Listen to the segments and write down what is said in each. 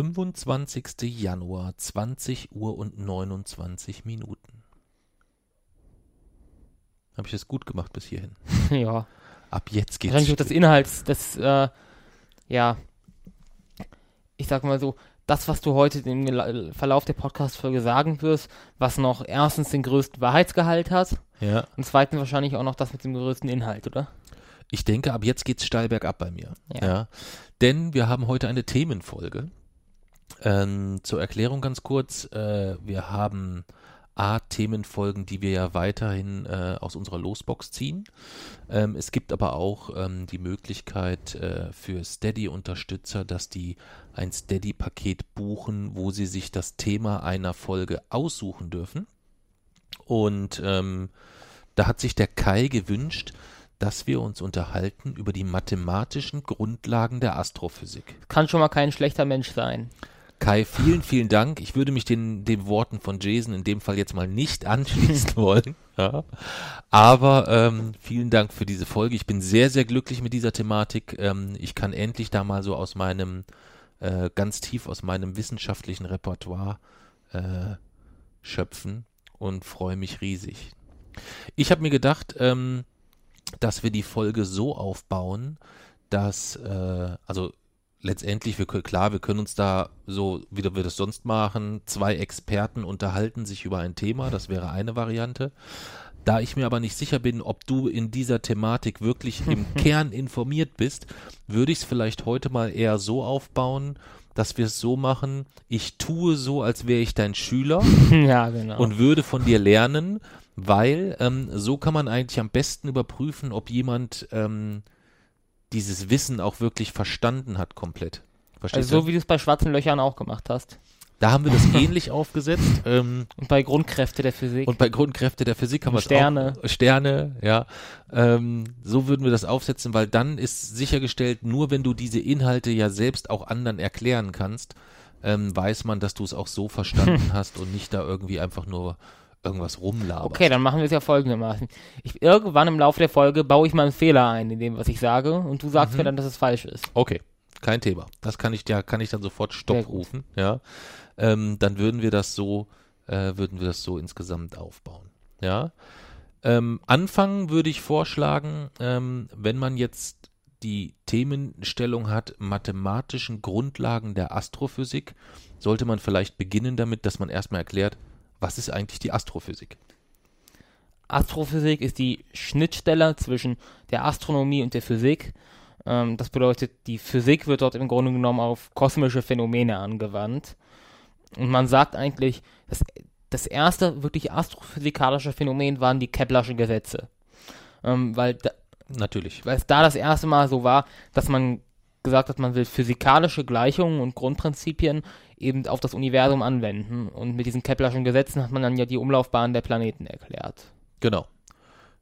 25. Januar, 20 Uhr und 29 Minuten. Habe ich das gut gemacht bis hierhin? ja. Ab jetzt geht's. Wahrscheinlich das Inhalts, das, äh, ja, ich sag mal so, das, was du heute im Verlauf der Podcast-Folge sagen wirst, was noch erstens den größten Wahrheitsgehalt hat. Ja. Und zweitens wahrscheinlich auch noch das mit dem größten Inhalt, oder? Ich denke, ab jetzt geht's steil bergab bei mir. Ja. ja. Denn wir haben heute eine Themenfolge. Ähm, zur Erklärung ganz kurz, äh, wir haben A, Themenfolgen, die wir ja weiterhin äh, aus unserer Losbox ziehen. Ähm, es gibt aber auch ähm, die Möglichkeit äh, für Steady-Unterstützer, dass die ein Steady-Paket buchen, wo sie sich das Thema einer Folge aussuchen dürfen. Und ähm, da hat sich der Kai gewünscht, dass wir uns unterhalten über die mathematischen Grundlagen der Astrophysik. Kann schon mal kein schlechter Mensch sein. Kai, vielen, vielen Dank. Ich würde mich den, den Worten von Jason in dem Fall jetzt mal nicht anschließen wollen. Ja. Aber ähm, vielen Dank für diese Folge. Ich bin sehr, sehr glücklich mit dieser Thematik. Ähm, ich kann endlich da mal so aus meinem, äh, ganz tief aus meinem wissenschaftlichen Repertoire äh, schöpfen und freue mich riesig. Ich habe mir gedacht, ähm, dass wir die Folge so aufbauen, dass, äh, also letztendlich, wir, klar, wir können uns da so, wie wir das sonst machen, zwei Experten unterhalten sich über ein Thema, das wäre eine Variante. Da ich mir aber nicht sicher bin, ob du in dieser Thematik wirklich im Kern informiert bist, würde ich es vielleicht heute mal eher so aufbauen, dass wir es so machen, ich tue so, als wäre ich dein Schüler ja, genau. und würde von dir lernen, weil ähm, so kann man eigentlich am besten überprüfen, ob jemand ähm, dieses Wissen auch wirklich verstanden hat komplett. Verstehst also so wie du es bei schwarzen Löchern auch gemacht hast. Da haben wir das ähnlich aufgesetzt. Ähm, und bei Grundkräfte der Physik. Und bei Grundkräfte der Physik haben wir Sterne. Auch, Sterne, ja. Ähm, so würden wir das aufsetzen, weil dann ist sichergestellt, nur wenn du diese Inhalte ja selbst auch anderen erklären kannst, ähm, weiß man, dass du es auch so verstanden hast und nicht da irgendwie einfach nur irgendwas rumlaberst. Okay, dann machen wir es ja folgendermaßen. Ich, irgendwann im Laufe der Folge baue ich mal einen Fehler ein in dem, was ich sage und du sagst mhm. mir dann, dass es falsch ist. Okay, kein Thema. Das kann ich ja, kann ich dann sofort Stopp rufen, ja. Ähm, dann würden wir das so, äh, würden wir das so insgesamt aufbauen, ja. Ähm, anfangen würde ich vorschlagen, ähm, wenn man jetzt die Themenstellung hat, mathematischen Grundlagen der Astrophysik, sollte man vielleicht beginnen damit, dass man erstmal erklärt, was ist eigentlich die Astrophysik? Astrophysik ist die Schnittstelle zwischen der Astronomie und der Physik. Ähm, das bedeutet, die Physik wird dort im Grunde genommen auf kosmische Phänomene angewandt. Und man sagt eigentlich, dass das erste wirklich astrophysikalische Phänomen waren die Keplerschen Gesetze. Ähm, weil da, Natürlich. Weil es da das erste Mal so war, dass man gesagt hat, man will physikalische Gleichungen und Grundprinzipien eben auf das Universum anwenden. Und mit diesen Keplerschen Gesetzen hat man dann ja die Umlaufbahn der Planeten erklärt. Genau.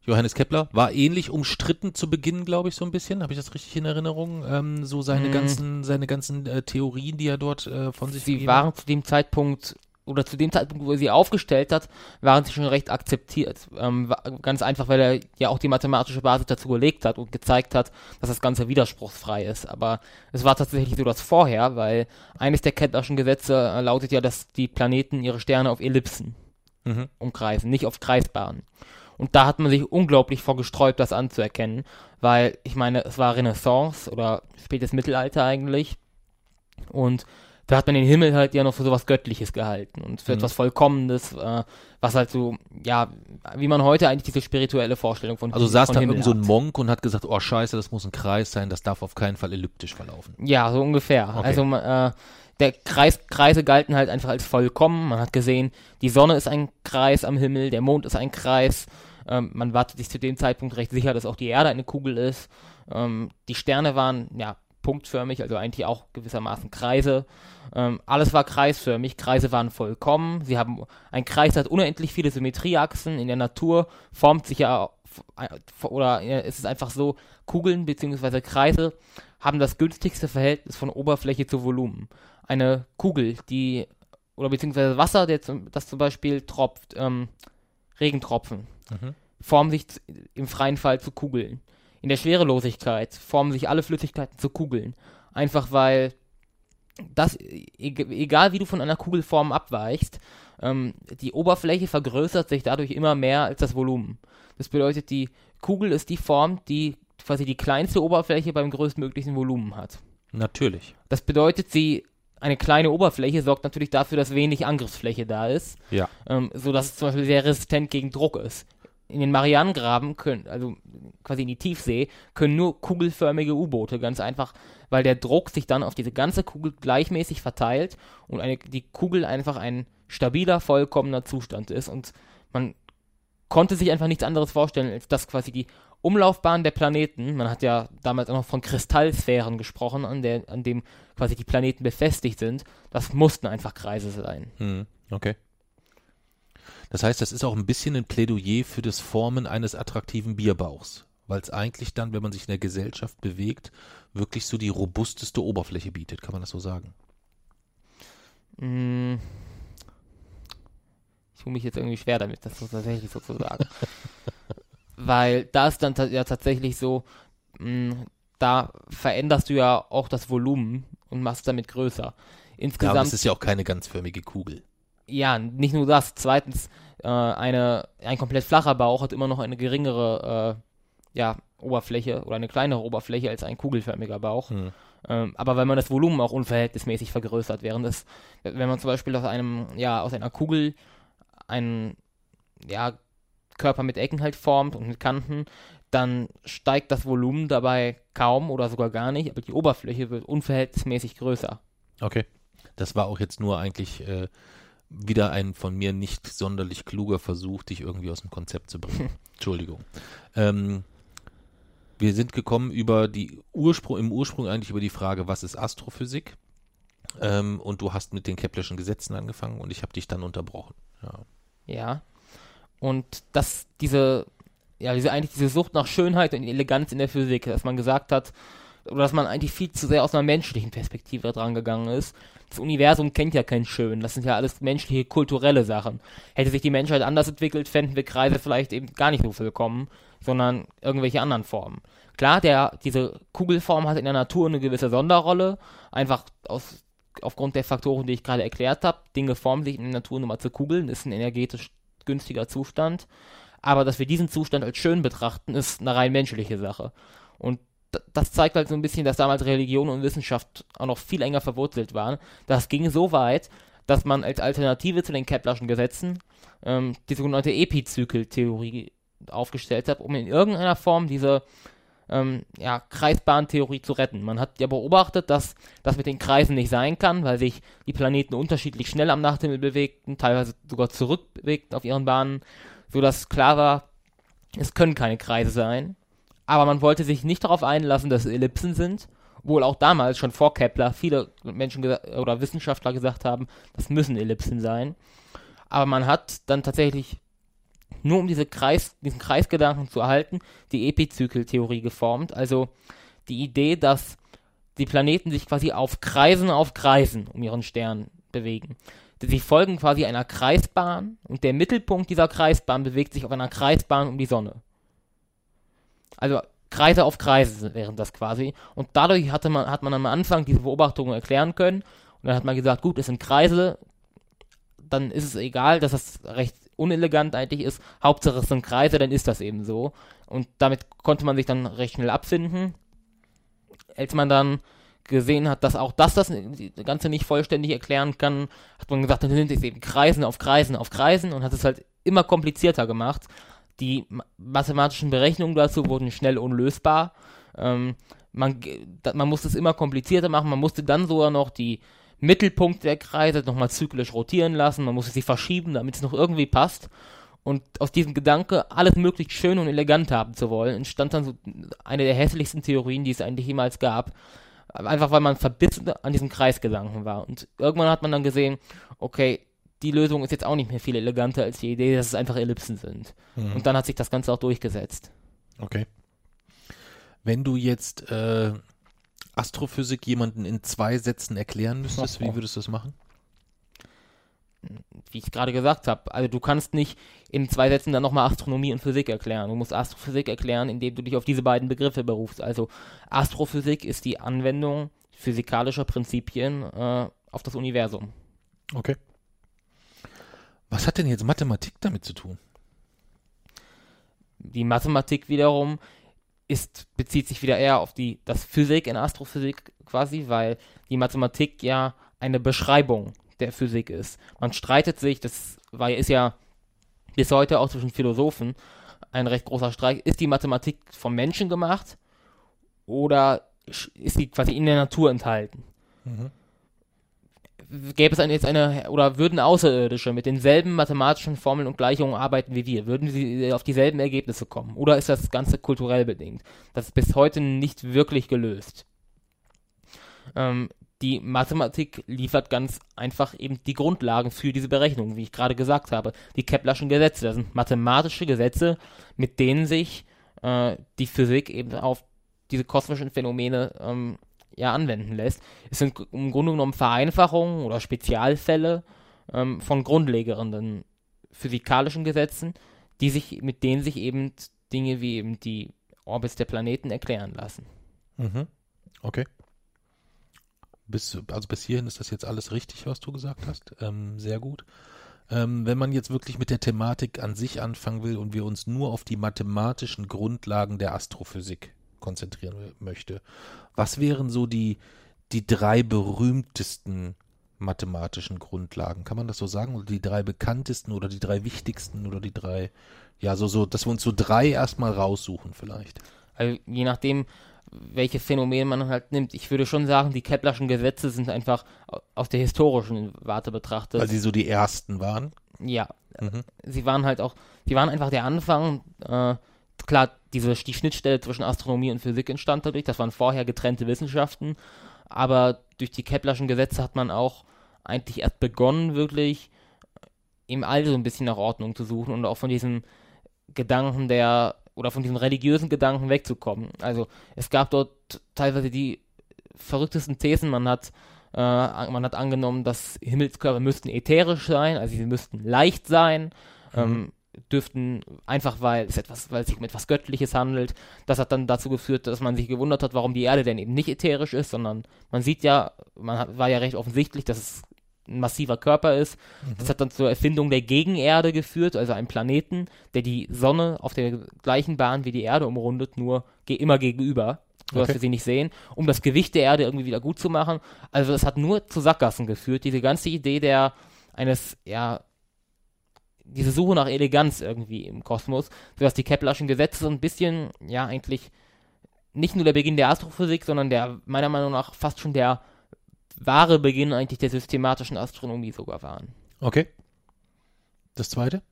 Johannes Kepler war ähnlich umstritten zu Beginn, glaube ich, so ein bisschen. Habe ich das richtig in Erinnerung? Ähm, so seine mm. ganzen, seine ganzen äh, Theorien, die er dort äh, von sich Sie waren zu dem Zeitpunkt oder zu dem Zeitpunkt, wo er sie aufgestellt hat, waren sie schon recht akzeptiert. Ähm, ganz einfach, weil er ja auch die mathematische Basis dazu gelegt hat und gezeigt hat, dass das Ganze widerspruchsfrei ist. Aber es war tatsächlich so das vorher, weil eines der Keplerschen Gesetze äh, lautet ja, dass die Planeten ihre Sterne auf Ellipsen mhm. umkreisen, nicht auf Kreisbahnen. Und da hat man sich unglaublich vorgesträubt, das anzuerkennen, weil ich meine, es war Renaissance oder spätes Mittelalter eigentlich. Und da hat man den Himmel halt ja noch für sowas Göttliches gehalten und für mhm. etwas Vollkommenes, äh, was halt so, ja, wie man heute eigentlich diese spirituelle Vorstellung von Also saß da irgend so ein Monk und hat gesagt, oh scheiße, das muss ein Kreis sein, das darf auf keinen Fall elliptisch verlaufen. Ja, so ungefähr. Okay. Also äh, der Kreis, Kreise galten halt einfach als vollkommen. Man hat gesehen, die Sonne ist ein Kreis am Himmel, der Mond ist ein Kreis. Ähm, man war sich zu dem Zeitpunkt recht sicher, dass auch die Erde eine Kugel ist. Ähm, die Sterne waren ja punktförmig, also eigentlich auch gewissermaßen Kreise. Ähm, alles war kreisförmig, Kreise waren vollkommen. Sie haben ein Kreis hat unendlich viele Symmetrieachsen. In der Natur formt sich ja oder ist es einfach so, Kugeln bzw. Kreise haben das günstigste Verhältnis von Oberfläche zu Volumen. Eine Kugel, die oder beziehungsweise Wasser, der zum, das zum Beispiel tropft, ähm, Regentropfen, mhm. formen sich im freien Fall zu Kugeln. In der Schwerelosigkeit formen sich alle Flüssigkeiten zu Kugeln. Einfach weil das, egal wie du von einer Kugelform abweichst, ähm, die Oberfläche vergrößert sich dadurch immer mehr als das Volumen. Das bedeutet, die Kugel ist die Form, die quasi die kleinste Oberfläche beim größtmöglichen Volumen hat. Natürlich. Das bedeutet, sie eine kleine Oberfläche sorgt natürlich dafür, dass wenig Angriffsfläche da ist. Ja. Ähm, so dass es zum Beispiel sehr resistent gegen Druck ist. In den Marianengraben können, also quasi in die Tiefsee, können nur kugelförmige U-Boote ganz einfach, weil der Druck sich dann auf diese ganze Kugel gleichmäßig verteilt und eine, die Kugel einfach ein stabiler, vollkommener Zustand ist und man konnte sich einfach nichts anderes vorstellen, als dass quasi die Umlaufbahn der Planeten, man hat ja damals auch noch von Kristallsphären gesprochen, an, der, an dem quasi die Planeten befestigt sind, das mussten einfach Kreise sein. Hm, okay. Das heißt, das ist auch ein bisschen ein Plädoyer für das Formen eines attraktiven Bierbauchs, weil es eigentlich dann, wenn man sich in der Gesellschaft bewegt, wirklich so die robusteste Oberfläche bietet, kann man das so sagen? Mmh ich tue mich jetzt irgendwie schwer damit, das so tatsächlich so zu sagen. Weil da ist dann ja tatsächlich so, mm, da veränderst du ja auch das Volumen und machst damit größer. Insgesamt. Ja, aber es ist ja auch keine ganzförmige Kugel. Ja, nicht nur das. Zweitens, äh, eine, ein komplett flacher Bauch hat immer noch eine geringere äh, ja, Oberfläche oder eine kleinere Oberfläche als ein kugelförmiger Bauch. Hm. Ähm, aber weil man das Volumen auch unverhältnismäßig vergrößert, während es, wenn man zum Beispiel aus einem, ja, aus einer Kugel einen ja, Körper mit Ecken halt formt und mit Kanten, dann steigt das Volumen dabei kaum oder sogar gar nicht, aber die Oberfläche wird unverhältnismäßig größer. Okay. Das war auch jetzt nur eigentlich äh, wieder ein von mir nicht sonderlich kluger Versuch, dich irgendwie aus dem Konzept zu bringen. Entschuldigung. Ähm, wir sind gekommen über die Ursprung, im Ursprung eigentlich über die Frage, was ist Astrophysik? Ähm, und du hast mit den Keplerschen Gesetzen angefangen und ich habe dich dann unterbrochen. Ja. Ja. Und dass diese, ja, diese eigentlich diese Sucht nach Schönheit und Eleganz in der Physik, dass man gesagt hat, oder dass man eigentlich viel zu sehr aus einer menschlichen Perspektive dran gegangen ist. Das Universum kennt ja kein Schön, das sind ja alles menschliche, kulturelle Sachen. Hätte sich die Menschheit anders entwickelt, fänden wir Kreise vielleicht eben gar nicht so willkommen, sondern irgendwelche anderen Formen. Klar, der, diese Kugelform hat in der Natur eine gewisse Sonderrolle, einfach aus aufgrund der Faktoren, die ich gerade erklärt habe, Dinge formen sich in der Natur nur mal zu Kugeln, ist ein energetisch günstiger Zustand. Aber dass wir diesen Zustand als schön betrachten, ist eine rein menschliche Sache. Und das zeigt halt so ein bisschen, dass damals Religion und Wissenschaft auch noch viel enger verwurzelt waren. Das ging so weit, dass man als Alternative zu den Keplerschen Gesetzen ähm, die sogenannte Epizykeltheorie aufgestellt hat, um in irgendeiner Form diese ähm, ja, Kreisbahntheorie zu retten. Man hat ja beobachtet, dass das mit den Kreisen nicht sein kann, weil sich die Planeten unterschiedlich schnell am Nachthimmel bewegten, teilweise sogar zurückbewegten auf ihren Bahnen, sodass klar war, es können keine Kreise sein. Aber man wollte sich nicht darauf einlassen, dass es Ellipsen sind, obwohl auch damals schon vor Kepler viele Menschen oder Wissenschaftler gesagt haben, das müssen Ellipsen sein. Aber man hat dann tatsächlich nur um diese Kreis, diesen Kreisgedanken zu erhalten, die Epizykeltheorie geformt. Also die Idee, dass die Planeten sich quasi auf Kreisen auf Kreisen um ihren Stern bewegen. Sie folgen quasi einer Kreisbahn und der Mittelpunkt dieser Kreisbahn bewegt sich auf einer Kreisbahn um die Sonne. Also Kreise auf Kreise wären das quasi. Und dadurch hatte man, hat man am Anfang diese Beobachtungen erklären können. Und dann hat man gesagt, gut, es sind Kreise, dann ist es egal, dass das recht unelegant eigentlich ist. Hauptsache es sind Kreise, dann ist das eben so. Und damit konnte man sich dann recht schnell abfinden. Als man dann gesehen hat, dass auch das das Ganze nicht vollständig erklären kann, hat man gesagt, dann sind es eben Kreisen auf Kreisen auf Kreisen und hat es halt immer komplizierter gemacht. Die mathematischen Berechnungen dazu wurden schnell unlösbar. Ähm, man, man musste es immer komplizierter machen. Man musste dann sogar noch die Mittelpunkt der Kreise nochmal zyklisch rotieren lassen. Man musste sie verschieben, damit es noch irgendwie passt. Und aus diesem Gedanke, alles möglichst schön und elegant haben zu wollen, entstand dann so eine der hässlichsten Theorien, die es eigentlich jemals gab. Einfach weil man verbissen an diesem Kreisgedanken war. Und irgendwann hat man dann gesehen, okay, die Lösung ist jetzt auch nicht mehr viel eleganter als die Idee, dass es einfach Ellipsen sind. Mhm. Und dann hat sich das Ganze auch durchgesetzt. Okay. Wenn du jetzt äh, Astrophysik jemanden in zwei Sätzen erklären müsstest, wie würdest du das machen? Wie ich gerade gesagt habe, also du kannst nicht in zwei Sätzen dann nochmal Astronomie und Physik erklären. Du musst Astrophysik erklären, indem du dich auf diese beiden Begriffe berufst. Also Astrophysik ist die Anwendung physikalischer Prinzipien äh, auf das Universum. Okay. Was hat denn jetzt Mathematik damit zu tun? Die Mathematik wiederum ist, bezieht sich wieder eher auf die, das Physik in Astrophysik quasi, weil die Mathematik ja eine Beschreibung der Physik ist. Man streitet sich, das war, ist ja bis heute auch zwischen Philosophen ein recht großer Streit. Ist die Mathematik vom Menschen gemacht oder ist sie quasi in der Natur enthalten? Mhm gäbe es jetzt eine, oder würden Außerirdische mit denselben mathematischen Formeln und Gleichungen arbeiten wie wir, würden sie auf dieselben Ergebnisse kommen? Oder ist das Ganze kulturell bedingt? Das ist bis heute nicht wirklich gelöst. Ähm, die Mathematik liefert ganz einfach eben die Grundlagen für diese Berechnungen, wie ich gerade gesagt habe. Die Keplerschen Gesetze, das sind mathematische Gesetze, mit denen sich äh, die Physik eben auf diese kosmischen Phänomene ähm, ja anwenden lässt. Es sind im Grunde genommen Vereinfachungen oder Spezialfälle ähm, von grundlegenden physikalischen Gesetzen, die sich, mit denen sich eben Dinge wie eben die Orbits der Planeten erklären lassen. Mhm. Okay. Bis, also bis hierhin ist das jetzt alles richtig, was du gesagt hast. Ähm, sehr gut. Ähm, wenn man jetzt wirklich mit der Thematik an sich anfangen will und wir uns nur auf die mathematischen Grundlagen der Astrophysik konzentrieren möchte. Was wären so die, die drei berühmtesten mathematischen Grundlagen? Kann man das so sagen? Oder die drei bekanntesten oder die drei wichtigsten oder die drei, ja, so, so, dass wir uns so drei erstmal raussuchen vielleicht. Also je nachdem, welche Phänomene man halt nimmt. Ich würde schon sagen, die Keplerschen Gesetze sind einfach aus der historischen Warte betrachtet. Weil sie so die ersten waren? Ja. Mhm. Sie waren halt auch, sie waren einfach der Anfang. Äh, klar, diese, die Schnittstelle zwischen Astronomie und Physik entstand dadurch. Das waren vorher getrennte Wissenschaften. Aber durch die Keplerschen Gesetze hat man auch eigentlich erst begonnen, wirklich im All so ein bisschen nach Ordnung zu suchen und auch von diesem Gedanken der oder von diesem religiösen Gedanken wegzukommen. Also es gab dort teilweise die verrücktesten Thesen. Man hat, äh, man hat angenommen, dass Himmelskörper müssten ätherisch sein, also sie müssten leicht sein. Mhm. Ähm, dürften, einfach weil es etwas, weil es sich um etwas Göttliches handelt. Das hat dann dazu geführt, dass man sich gewundert hat, warum die Erde denn eben nicht ätherisch ist, sondern man sieht ja, man war ja recht offensichtlich, dass es ein massiver Körper ist. Mhm. Das hat dann zur Erfindung der Gegenerde geführt, also einem Planeten, der die Sonne auf der gleichen Bahn wie die Erde umrundet, nur ge immer gegenüber, sodass okay. wir sie nicht sehen, um das Gewicht der Erde irgendwie wieder gut zu machen. Also das hat nur zu Sackgassen geführt, diese ganze Idee der eines ja diese Suche nach Eleganz irgendwie im Kosmos, sodass die Keplerschen Gesetze so ein bisschen, ja, eigentlich nicht nur der Beginn der Astrophysik, sondern der, meiner Meinung nach, fast schon der wahre Beginn eigentlich der systematischen Astronomie sogar waren. Okay. Das zweite?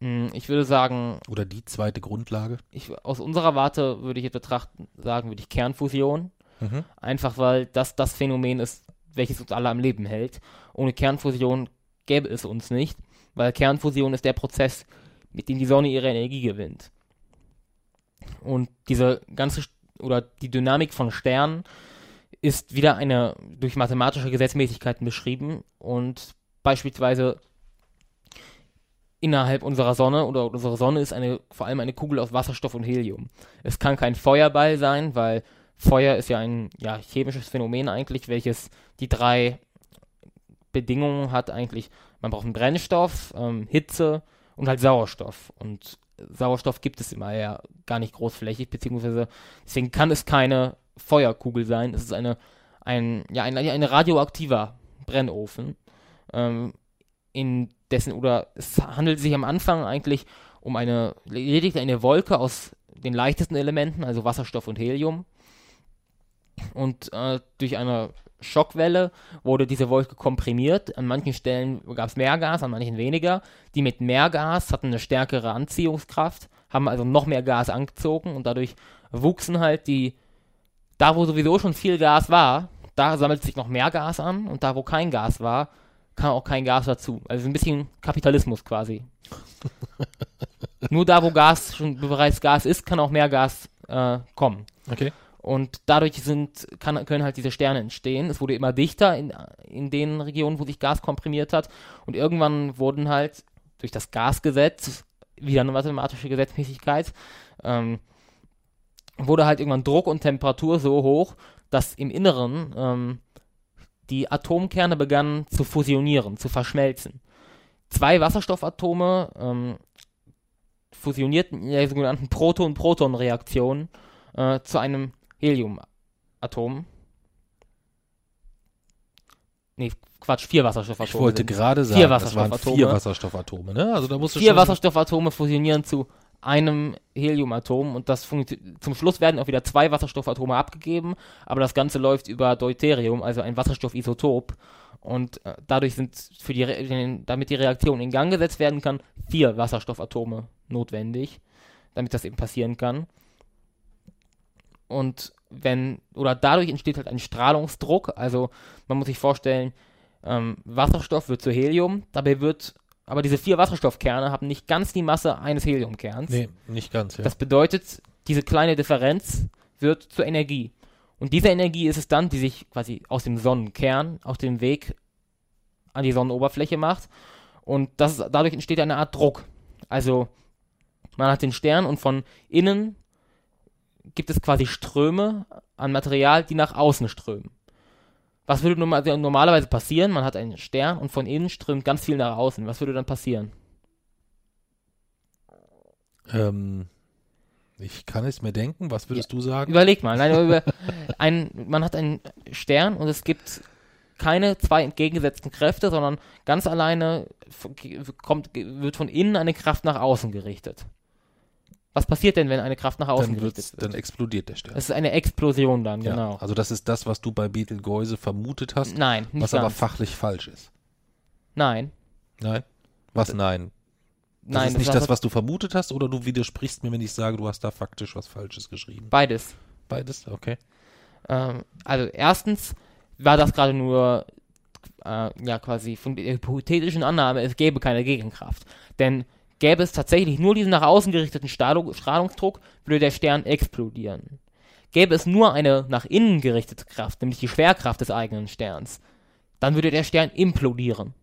Hm, ich würde sagen. Oder die zweite Grundlage? Ich, aus unserer Warte würde ich jetzt betrachten, sagen, würde ich Kernfusion. Mhm. Einfach weil das das Phänomen ist, welches uns alle am Leben hält. Ohne Kernfusion gäbe es uns nicht, weil Kernfusion ist der Prozess, mit dem die Sonne ihre Energie gewinnt. Und diese ganze oder die Dynamik von Sternen ist wieder eine durch mathematische Gesetzmäßigkeiten beschrieben und beispielsweise innerhalb unserer Sonne oder unsere Sonne ist eine vor allem eine Kugel aus Wasserstoff und Helium. Es kann kein Feuerball sein, weil Feuer ist ja ein ja, chemisches Phänomen eigentlich, welches die drei Bedingungen hat eigentlich, man braucht einen Brennstoff, ähm, Hitze und halt Sauerstoff. Und Sauerstoff gibt es immer ja gar nicht großflächig, beziehungsweise deswegen kann es keine Feuerkugel sein. Es ist eine, ein, ja, ein, ein radioaktiver Brennofen, ähm, in dessen, oder es handelt sich am Anfang eigentlich um eine, lediglich eine Wolke aus den leichtesten Elementen, also Wasserstoff und Helium. Und äh, durch eine Schockwelle wurde diese Wolke komprimiert. An manchen Stellen gab es mehr Gas, an manchen weniger. Die mit mehr Gas hatten eine stärkere Anziehungskraft, haben also noch mehr Gas angezogen und dadurch wuchsen halt die, da wo sowieso schon viel Gas war, da sammelt sich noch mehr Gas an und da wo kein Gas war, kam auch kein Gas dazu. Also ein bisschen Kapitalismus quasi. Nur da, wo Gas schon bereits Gas ist, kann auch mehr Gas äh, kommen. Okay. Und dadurch sind, kann, können halt diese Sterne entstehen. Es wurde immer dichter in, in den Regionen, wo sich Gas komprimiert hat. Und irgendwann wurden halt durch das Gasgesetz, wieder eine mathematische Gesetzmäßigkeit, ähm, wurde halt irgendwann Druck und Temperatur so hoch, dass im Inneren ähm, die Atomkerne begannen zu fusionieren, zu verschmelzen. Zwei Wasserstoffatome ähm, fusionierten in der sogenannten Proton-Proton-Reaktion äh, zu einem Heliumatom. Nee, Quatsch, vier Wasserstoffatome. Ich wollte sind. gerade Vier sagen, waren Wasserstoffatome. vier Wasserstoffatome, ne? Also da musst du Vier Wasserstoffatome fusionieren zu einem Heliumatom und das zum Schluss werden auch wieder zwei Wasserstoffatome abgegeben, aber das Ganze läuft über Deuterium, also ein Wasserstoffisotop. Und äh, dadurch sind für die Re damit die Reaktion in Gang gesetzt werden kann, vier Wasserstoffatome notwendig, damit das eben passieren kann. Und wenn, oder dadurch entsteht halt ein Strahlungsdruck, also man muss sich vorstellen, ähm, Wasserstoff wird zu Helium, dabei wird, aber diese vier Wasserstoffkerne haben nicht ganz die Masse eines Heliumkerns. Nee, nicht ganz, ja. Das bedeutet, diese kleine Differenz wird zur Energie. Und diese Energie ist es dann, die sich quasi aus dem Sonnenkern auf dem Weg an die Sonnenoberfläche macht. Und das, dadurch entsteht eine Art Druck. Also man hat den Stern und von innen gibt es quasi Ströme an Material, die nach außen strömen. Was würde also normalerweise passieren? Man hat einen Stern und von innen strömt ganz viel nach außen. Was würde dann passieren? ähm, ich kann es mir denken, was würdest du sagen? Überleg mal, nein, über ein, man hat einen Stern und es gibt keine zwei entgegengesetzten Kräfte, sondern ganz alleine kommt, wird von innen eine Kraft nach außen gerichtet. Was passiert denn, wenn eine Kraft nach außen dann, gerichtet wird? dann explodiert der Stern. Es ist eine Explosion dann, Ja, genau. Also das ist das, was du bei Betelgeuse vermutet hast, Nein, nicht was aber ganz. fachlich falsch ist. Nein, Nein? Was nein? Das nein, ist nicht war- das, was du vermutet hast, oder du widersprichst mir, wenn ich sage, du hast da faktisch was Falsches geschrieben. beides. Beides? Okay. Ähm, also erstens war das gerade nur äh, ja quasi von der hypothetischen Annahme, es gäbe keine Gegenkraft. Denn gäbe es tatsächlich nur diesen nach außen gerichteten Strahlung, Strahlungsdruck, würde der Stern explodieren. Gäbe es nur eine nach innen gerichtete Kraft, nämlich die Schwerkraft des eigenen Sterns, dann würde der Stern implodieren.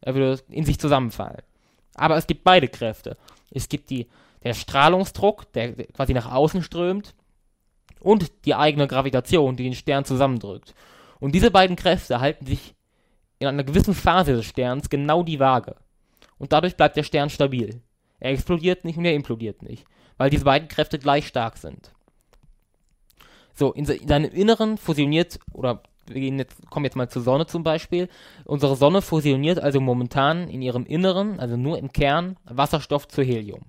Er würde in sich zusammenfallen. Aber es gibt beide Kräfte. Es gibt die, der Strahlungsdruck, der quasi nach außen strömt, und die eigene Gravitation, die den Stern zusammendrückt. Und diese beiden Kräfte halten sich in einer gewissen Phase des Sterns genau die Waage. Und dadurch bleibt der Stern stabil. Er explodiert nicht und er implodiert nicht, weil diese beiden Kräfte gleich stark sind. So, in, in seinem Inneren fusioniert, oder wir gehen jetzt, kommen jetzt mal zur Sonne zum Beispiel. Unsere Sonne fusioniert also momentan in ihrem Inneren, also nur im Kern, Wasserstoff zu Helium.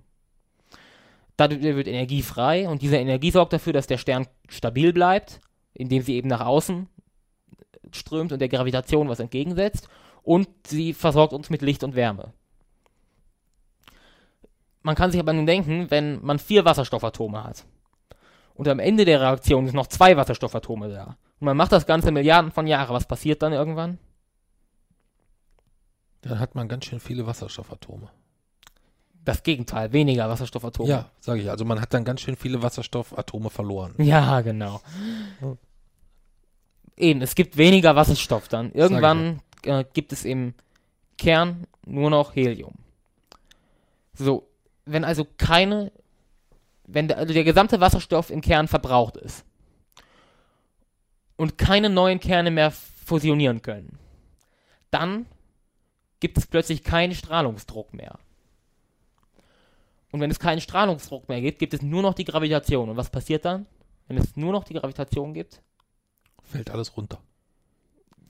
Dadurch wird Energie frei und diese Energie sorgt dafür, dass der Stern stabil bleibt, indem sie eben nach außen strömt und der Gravitation was entgegensetzt und sie versorgt uns mit Licht und Wärme. Man kann sich aber nun denken, wenn man vier Wasserstoffatome hat und am Ende der Reaktion sind noch zwei Wasserstoffatome da und man macht das Ganze Milliarden von Jahren, was passiert dann irgendwann? Dann hat man ganz schön viele Wasserstoffatome. Das Gegenteil, weniger Wasserstoffatome. Ja, sage ich. Also man hat dann ganz schön viele Wasserstoffatome verloren. Ja, genau. Eben, es gibt weniger Wasserstoff dann. Irgendwann äh, gibt es im Kern nur noch Helium. So, wenn also keine, wenn der, also der gesamte Wasserstoff im Kern verbraucht ist und keine neuen Kerne mehr fusionieren können, dann gibt es plötzlich keinen Strahlungsdruck mehr. Und wenn es keinen Strahlungsdruck mehr gibt, gibt es nur noch die Gravitation. Und was passiert dann? Wenn es nur noch die Gravitation gibt, Fällt alles runter.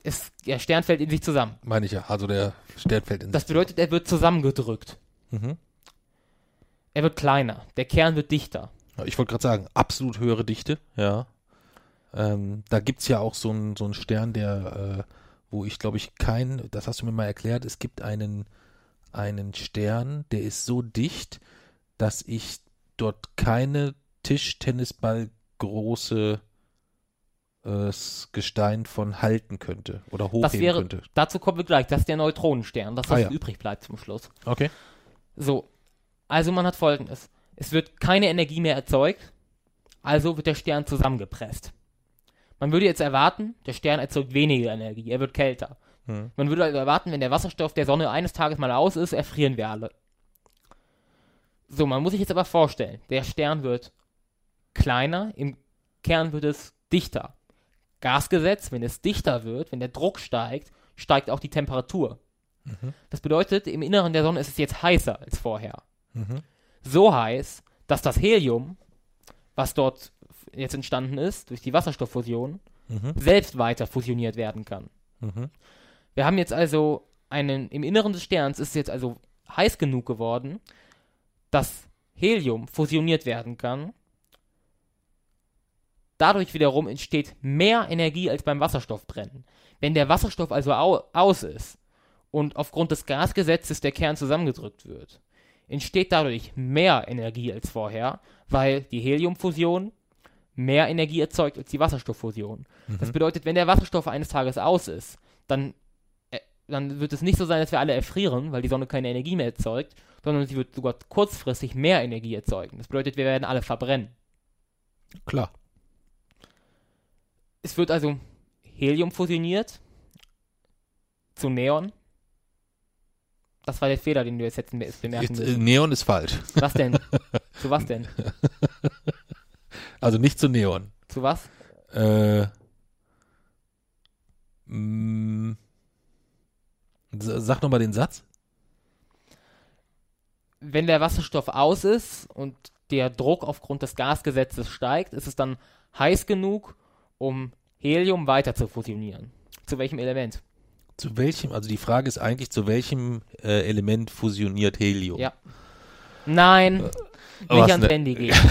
ist, der Stern fällt in sich zusammen. Meine ich ja. Also der Stern fällt in Das sich bedeutet, er wird zusammengedrückt. Mhm. Er wird kleiner. Der Kern wird dichter. Ich wollte gerade sagen, absolut höhere Dichte, ja. Ähm, da gibt es ja auch so einen so einen Stern, der, äh, wo ich glaube ich kein, das hast du mir mal erklärt, es gibt einen, einen Stern, der ist so dicht, dass ich dort keine Tischtennisball große äh, Gestein von halten könnte oder hochheben Das wäre, könnte. dazu kommen wir gleich. Das ist der Neutronenstern. Das, was Ah, ja. übrig bleibt zum Schluss. Okay. So, also man hat folgendes. Es wird keine Energie mehr erzeugt, also wird der Stern zusammengepresst. Man würde jetzt erwarten, der Stern erzeugt weniger Energie, er wird kälter. Hm. Man würde also erwarten, wenn der Wasserstoff der Sonne eines Tages mal aus ist, erfrieren wir alle. So, man muss sich jetzt aber vorstellen, der Stern wird kleiner, im Kern wird es dichter. Gasgesetz, wenn es dichter wird, wenn der Druck steigt, steigt auch die Temperatur. Das bedeutet, im Inneren der Sonne ist es jetzt heißer als vorher. Mhm. So heiß, dass das Helium, was dort jetzt entstanden ist, durch die Wasserstofffusion, Mhm. selbst weiter fusioniert werden kann. Mhm. Wir haben jetzt also einen, im Inneren des Sterns ist es jetzt also heiß genug geworden, dass Helium fusioniert werden kann. Dadurch wiederum entsteht mehr Energie als beim Wasserstoffbrennen. Wenn der Wasserstoff also au aus ist und aufgrund des Gasgesetzes der Kern zusammengedrückt wird, entsteht dadurch mehr Energie als vorher, weil die Heliumfusion mehr Energie erzeugt als die Wasserstofffusion. Das bedeutet, wenn der Wasserstoff eines Tages aus ist, dann, äh, dann wird es nicht so sein, dass wir alle erfrieren, weil die Sonne keine Energie mehr erzeugt, sondern sie wird sogar kurzfristig mehr Energie erzeugen. Das bedeutet, wir werden alle verbrennen. Klar. Es wird also Helium fusioniert zu Neon. Das war der Fehler, den du jetzt hätten bemerken Jetzt, äh, müssen. Neon ist falsch. Was denn? zu was denn? Also nicht zu Neon. Zu was? Äh, mm, s- sag nochmal den Satz. wenn der Wasserstoff aus ist und der Druck aufgrund des Gasgesetzes steigt, ist es dann heiß genug, um Helium weiter zu fusionieren. Zu welchem Element? Zu welchem, also die Frage ist eigentlich, zu welchem äh, Element fusioniert Helium? Ja. Nein, was nicht ans ne- Handy gehen.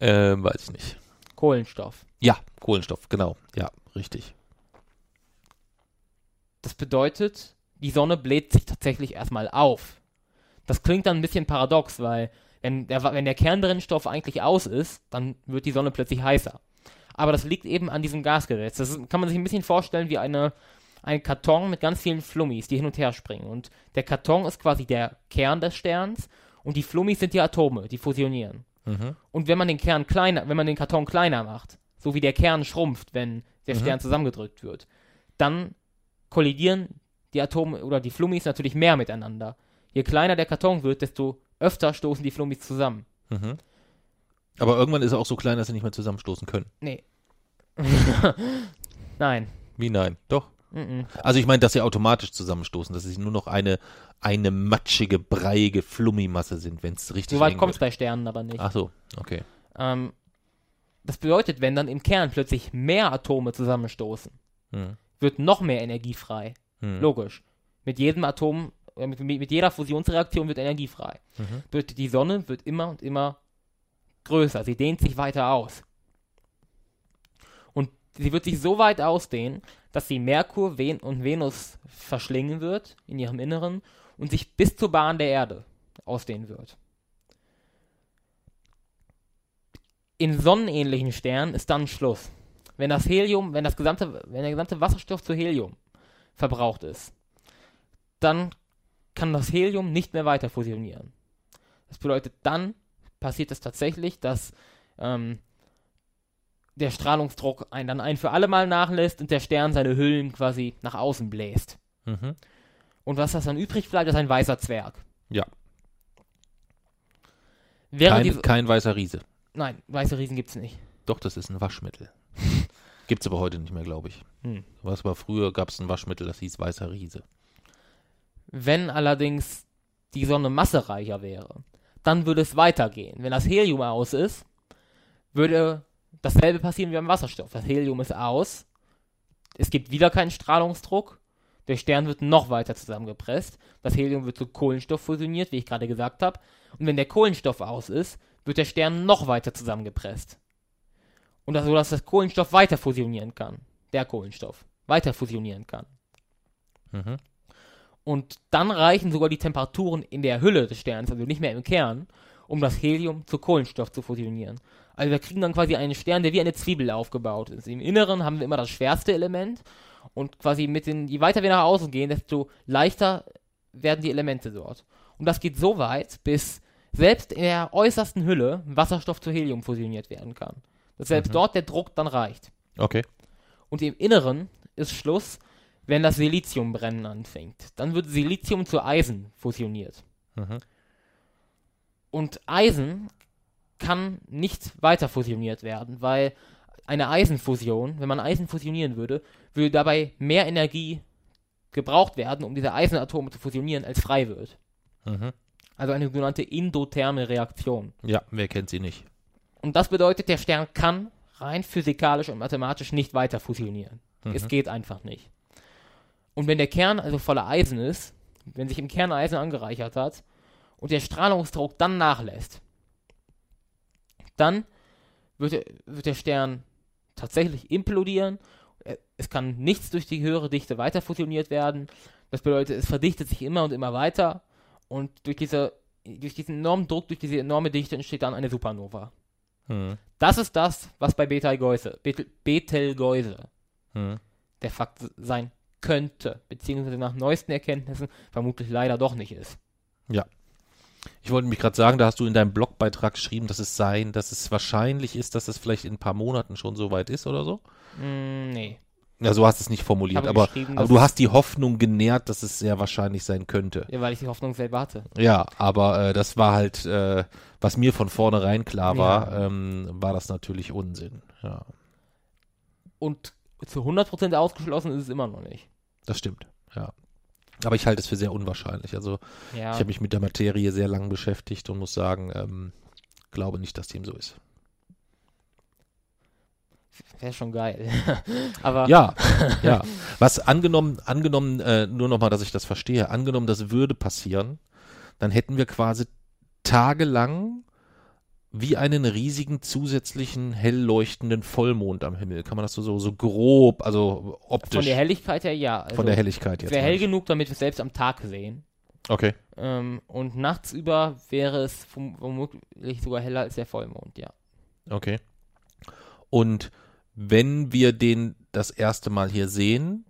Ähm, weiß ich nicht. Kohlenstoff. Ja, Kohlenstoff, genau. Ja, richtig. Das bedeutet, die Sonne bläht sich tatsächlich erstmal auf. Das klingt dann ein bisschen paradox, weil wenn der, wenn der Kernbrennstoff eigentlich aus ist, dann wird die Sonne plötzlich heißer. Aber das liegt eben an diesem Gasgesetz. Das kann man sich ein bisschen vorstellen wie eine, ein Karton mit ganz vielen Flummis, die hin und her springen. Und der Karton ist quasi der Kern des Sterns und die Flummis sind die Atome, die fusionieren. Mhm. Und wenn man den Kern kleiner, wenn man den Karton kleiner macht, so wie der Kern schrumpft, wenn der Mhm. Stern zusammengedrückt wird, dann kollidieren die Atome oder die Flummis natürlich mehr miteinander. Je kleiner der Karton wird, desto öfter stoßen die Flummis zusammen. Mhm. Aber irgendwann ist er auch so klein, dass sie nicht mehr zusammenstoßen können. Nee. Nein. Wie nein? Doch. Mhm. Also ich meine, dass sie automatisch zusammenstoßen, dass sie nur noch eine, eine matschige, breiige Flummimasse sind, wenn es richtig So weit kommt es bei Sternen aber nicht. Ach so, okay. Ähm, das bedeutet, wenn dann im Kern plötzlich mehr Atome zusammenstoßen, Hm. wird noch mehr Energie frei. Hm. Logisch. Mit jedem Atom, äh, mit, mit jeder Fusionsreaktion wird Energie frei. Mhm. Bedeutet, die Sonne wird immer und immer größer. Sie dehnt sich weiter aus. Und sie wird sich so weit ausdehnen, dass sie Merkur Ven und Venus verschlingen wird in ihrem Inneren und sich bis zur Bahn der Erde ausdehnen wird. In sonnenähnlichen Sternen ist dann Schluss. Wenn das Helium, wenn das gesamte, wenn der gesamte Wasserstoff zu Helium verbraucht ist, dann kann das Helium nicht mehr weiter fusionieren. Das bedeutet, dann passiert es tatsächlich, dass ähm, der Strahlungsdruck ein, dann ein für alle Mal nachlässt und der Stern seine Hüllen quasi nach außen bläst. Mhm. Und was das dann übrig bleibt, ist ein weißer Zwerg. Ja. Wäre Kein, kein weißer Riese. nein, weiße Riesen gibt es nicht. Doch, das ist ein Waschmittel. Gibt's aber heute nicht mehr, glaube ich. Hm. Was war früher, gab es ein Waschmittel, das hieß weißer Riese. Wenn allerdings die Sonne massereicher wäre, dann würde es weitergehen. Wenn das Helium aus ist, würde dasselbe passieren wie beim Wasserstoff. Das Helium ist aus, es gibt wieder keinen Strahlungsdruck, der Stern wird noch weiter zusammengepresst, das Helium wird zu Kohlenstoff fusioniert, wie ich gerade gesagt habe, und wenn der Kohlenstoff aus ist, wird der Stern noch weiter zusammengepresst. Und das, so, dass das Kohlenstoff weiter fusionieren kann. Der Kohlenstoff weiter fusionieren kann. Mhm. Und dann reichen sogar die Temperaturen in der Hülle des Sterns, also nicht mehr im Kern, um das Helium zu Kohlenstoff zu fusionieren. Also wir kriegen dann quasi einen Stern, der wie eine Zwiebel aufgebaut ist. Im Inneren haben wir immer das schwerste Element und quasi mit den, je weiter wir nach außen gehen, desto leichter werden die Elemente dort. Und das geht so weit, bis selbst in der äußersten Hülle Wasserstoff zu Helium fusioniert werden kann. Dass selbst Mhm. dort der Druck dann reicht. Okay. Und im Inneren ist Schluss, wenn das Silizium brennen anfängt. Dann wird Silizium zu Eisen fusioniert. Mhm. Und Eisen kann nicht weiter fusioniert werden, weil eine Eisenfusion, wenn man Eisen fusionieren würde, würde dabei mehr Energie gebraucht werden, um diese Eisenatome zu fusionieren, als frei wird. Mhm. Also eine sogenannte indotherme Reaktion. Ja, wer kennt sie nicht? Und das bedeutet, der Stern kann rein physikalisch und mathematisch nicht weiter fusionieren. Mhm. Es geht einfach nicht. Und wenn der Kern also voller Eisen ist, wenn sich im Kern Eisen angereichert hat und der Strahlungsdruck dann nachlässt, dann wird der, wird der Stern tatsächlich implodieren. Es kann nichts durch die höhere Dichte weiter fusioniert werden. Das bedeutet, es verdichtet sich immer und immer weiter. Und durch, diese, durch diesen enormen Druck, durch diese enorme Dichte entsteht dann eine Supernova. Mhm. Das ist das, was bei Betelgeuse, Betel, Betelgeuse Mhm. der Fakt sein könnte, beziehungsweise nach neuesten Erkenntnissen vermutlich leider doch nicht ist. Ich wollte mich gerade sagen, da hast du in deinem Blogbeitrag geschrieben, dass es sein, dass es wahrscheinlich ist, dass es vielleicht in ein paar Monaten schon so weit ist oder so. Mm, nee. Ja, so hast du es nicht formuliert, aber, aber du hast die Hoffnung genährt, dass es sehr wahrscheinlich sein könnte. Ja, weil ich die Hoffnung selber hatte. Ja, aber äh, das war halt, äh, was mir von vornherein klar war, Ja. ähm, war das natürlich Unsinn. Ja, Und zu 100% ausgeschlossen ist es immer noch nicht. das stimmt. Ja. Aber ich halte es für sehr unwahrscheinlich. Also Ja, ich habe mich mit der Materie sehr lang beschäftigt und muss sagen, ähm, glaube nicht, dass dem so ist. wäre schon geil. Aber Ja, ja. Was angenommen, angenommen, äh, nur nochmal, dass ich das verstehe, angenommen, das würde passieren, dann hätten wir quasi tagelang wie einen riesigen zusätzlichen hell leuchtenden Vollmond am Himmel. Kann man das so, so, so grob, also optisch, von der Helligkeit her ja. Also, von der Helligkeit Es jetzt. wäre hell genug, damit wir es selbst am Tag sehen. Okay. Ähm, und nachts über wäre es vermutlich sogar heller als der Vollmond, ja. Okay. Und wenn wir den das erste Mal hier sehen,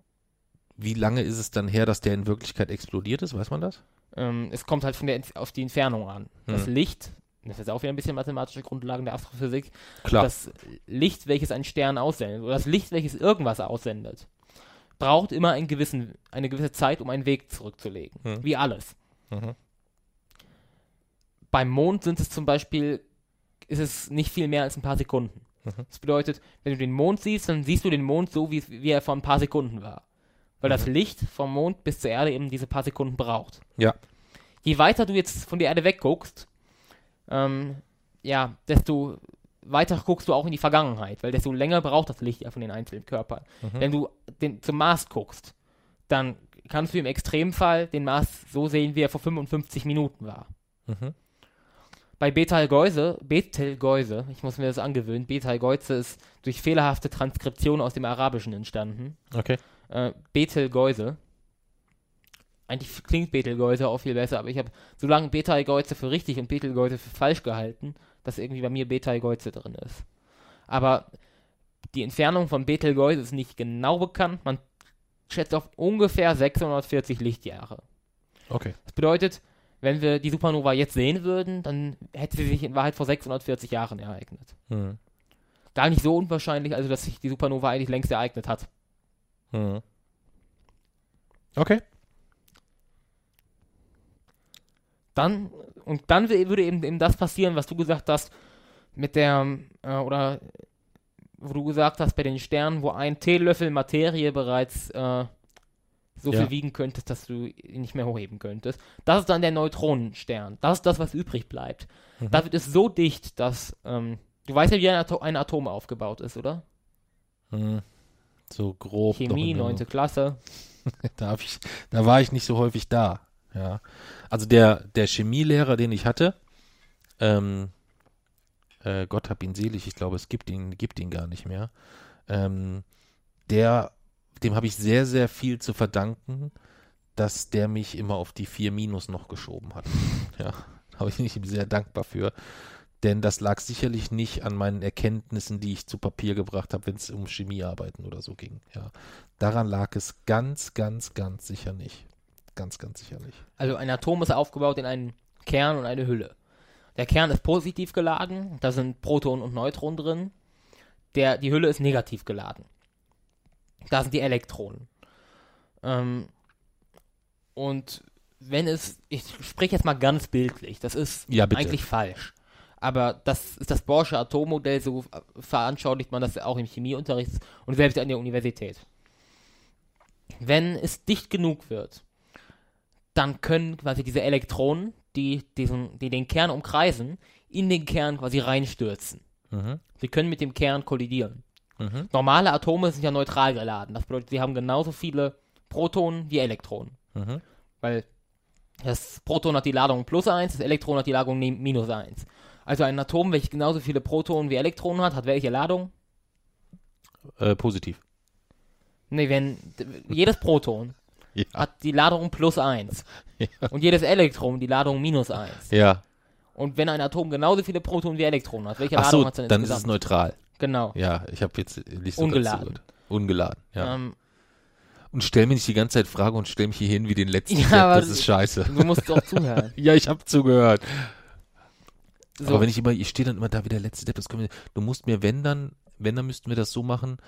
wie lange ist es dann her, dass der in Wirklichkeit explodiert ist? Weiß man das? Ähm, es kommt halt von der, auf die Entfernung an. Das Hm. Licht, das ist auch wieder ein bisschen mathematische Grundlagen der Astrophysik, Klar. das Licht, welches ein Stern aussendet, oder das Licht, welches irgendwas aussendet, braucht immer einen gewissen, eine gewisse Zeit, um einen Weg zurückzulegen. Hm. Wie alles. Mhm. Beim Mond sind es zum Beispiel, ist es nicht viel mehr als ein paar Sekunden. Mhm. Das bedeutet, wenn du den Mond siehst, dann siehst du den Mond so, wie, wie er vor ein paar Sekunden war. Weil das Licht vom Mond bis zur Erde eben diese paar Sekunden braucht. Ja. Je weiter du jetzt von der Erde wegguckst, ähm, ja, desto weiter guckst du auch in die Vergangenheit, weil desto länger braucht das Licht ja von den einzelnen Körpern. Mhm. Wenn du den, zum Mars guckst, dann kannst du im Extremfall den Mars so sehen, wie er vor 55 Minuten war. Mhm. Bei Betelgeuse, Betelgeuse, ich muss mir das angewöhnen, Betelgeuse ist durch fehlerhafte Transkription aus dem Arabischen entstanden. Okay. Äh, Betelgeuse. Eigentlich klingt Betelgeuse auch viel besser, aber ich habe so lange Betelgeuse für richtig und Betelgeuse für falsch gehalten, dass irgendwie bei mir Betelgeuse drin ist. Aber die Entfernung von Betelgeuse ist nicht genau bekannt. Man schätzt auf ungefähr 640 Lichtjahre. Okay. Das bedeutet, wenn wir die Supernova jetzt sehen würden, dann hätte sie sich in Wahrheit vor 640 Jahren ereignet. Mhm. Gar nicht so unwahrscheinlich, also dass sich die Supernova eigentlich längst ereignet hat. Mhm. Okay. Dann, und dann wü- würde eben, eben das passieren, was du gesagt hast, mit der, äh, oder wo du gesagt hast, bei den Sternen, wo ein Teelöffel Materie bereits äh, so Ja. viel wiegen könntest, dass du ihn nicht mehr hochheben könntest. Das ist dann der Neutronenstern. Das ist das, was übrig bleibt. Mhm. Da wird es so dicht, dass, ähm, du weißt ja, wie ein, Ato ein Atom aufgebaut ist, oder? Mhm. So grob. Chemie, neunte Klasse. Da, ich, da war ich nicht so häufig da. Ja. Also der, der Chemielehrer, den ich hatte, ähm, äh, Gott hab ihn selig, ich glaube, es gibt ihn, gibt ihn gar nicht mehr. Ähm, der, dem habe ich sehr, sehr viel zu verdanken, dass der mich immer auf die 4 Minus noch geschoben hat. Ja, habe ich ihm sehr dankbar für. Denn das lag sicherlich nicht an meinen Erkenntnissen, die ich zu Papier gebracht habe, wenn es um Chemiearbeiten oder so ging. Ja, daran lag es ganz, ganz, ganz sicher nicht. Ganz, ganz sicher nicht. Also ein Atom ist aufgebaut in einen Kern und eine Hülle. Der Kern ist positiv geladen, da sind Protonen und Neutronen drin. Der, die Hülle ist negativ geladen. Da sind die Elektronen. Ähm, und wenn es, ich spreche jetzt mal ganz bildlich, das ist Ja, eigentlich falsch. Aber das ist das Borsche Atommodell, so veranschaulicht man das auch im Chemieunterricht und selbst an der Universität. Wenn es dicht genug wird, dann können quasi diese Elektronen, die, diesen, die den Kern umkreisen, in den Kern quasi reinstürzen. Mhm. Sie können mit dem Kern kollidieren. Mhm. Normale Atome sind ja neutral geladen. Das bedeutet, sie haben genauso viele Protonen wie Elektronen. Mhm. Weil das Proton hat die Ladung plus 1, das Elektron hat die Ladung minus 1. Also ein Atom, welches genauso viele Protonen wie Elektronen hat, hat welche Ladung? Äh, positiv. Nee, wenn jedes Proton Ja. hat die Ladung plus 1 Ja. und jedes Elektron die Ladung minus 1. ja. Und wenn ein Atom genauso viele Protonen wie Elektronen hat, welche Ach Ladung so, hat es denn dann ist es insgesamt? neutral. Genau. Ja, ich habe jetzt nicht so Ungeladen. Ungeladen, ja. Ähm, Und stell mir nicht die ganze Zeit Fragen und stell mich hier hin wie den letzten Ja, aber- das ist scheiße. du musst doch zuhören. Ja, ich habe zugehört. So. Aber wenn ich immer, ich stehe dann immer da wie der letzte Depp, das können wir, du musst mir, wenn dann, wenn dann müssten wir das so machen,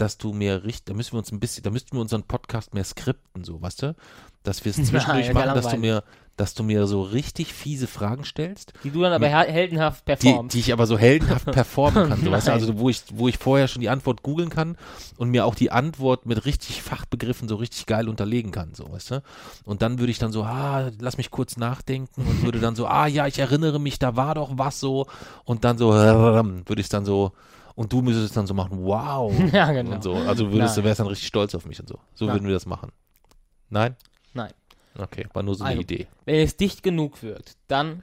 dass du mir richtig, da müssen wir uns ein bisschen, da müssten wir unseren Podcast mehr skripten, so, weißt du? Dass wir es zwischendurch Nein, machen, ja dass du mir, dass du mir so richtig fiese Fragen stellst, die du dann aber hel- heldenhaft die, performst. die ich aber so heldenhaft performen kann, so, weißt du? Also wo ich, wo ich vorher schon die Antwort googeln kann und mir auch die Antwort mit richtig Fachbegriffen so richtig geil unterlegen kann, so, weißt du? Und dann würde ich dann so, ah, lass mich kurz nachdenken und würde dann so, ah, ja, ich erinnere mich, da war doch was so und dann so, würde ich es dann so, und du müsstest es dann so machen, wow. Ja, genau. Und so. Also würdest du, wärst dann richtig stolz auf mich und so. So Nein. würden wir das machen. Nein? Nein. Okay, war nur so eine Also, Idee. Wenn es dicht genug wird, dann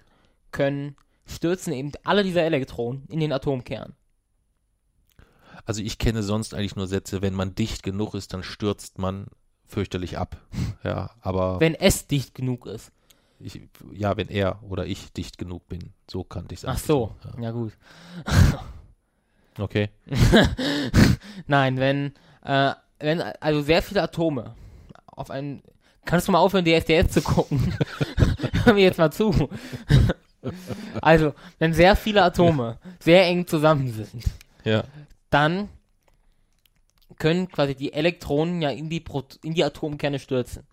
können stürzen eben alle diese Elektronen in den Atomkern. Also ich kenne sonst eigentlich nur Sätze, wenn man dicht genug ist, dann stürzt man fürchterlich ab. Ja, aber Wenn es dicht genug ist. ich, ja, wenn er oder ich dicht genug bin. So kannte ich es Ach so, Ja. ja gut. Okay. Nein, wenn, äh, wenn also sehr viele Atome auf einen. Kannst du mal aufhören, DSDS zu gucken? Hör mir jetzt mal zu. also, wenn sehr viele Atome sehr eng zusammen sind, Ja. dann können quasi die Elektronen ja in die, Prot in die Atomkerne stürzen.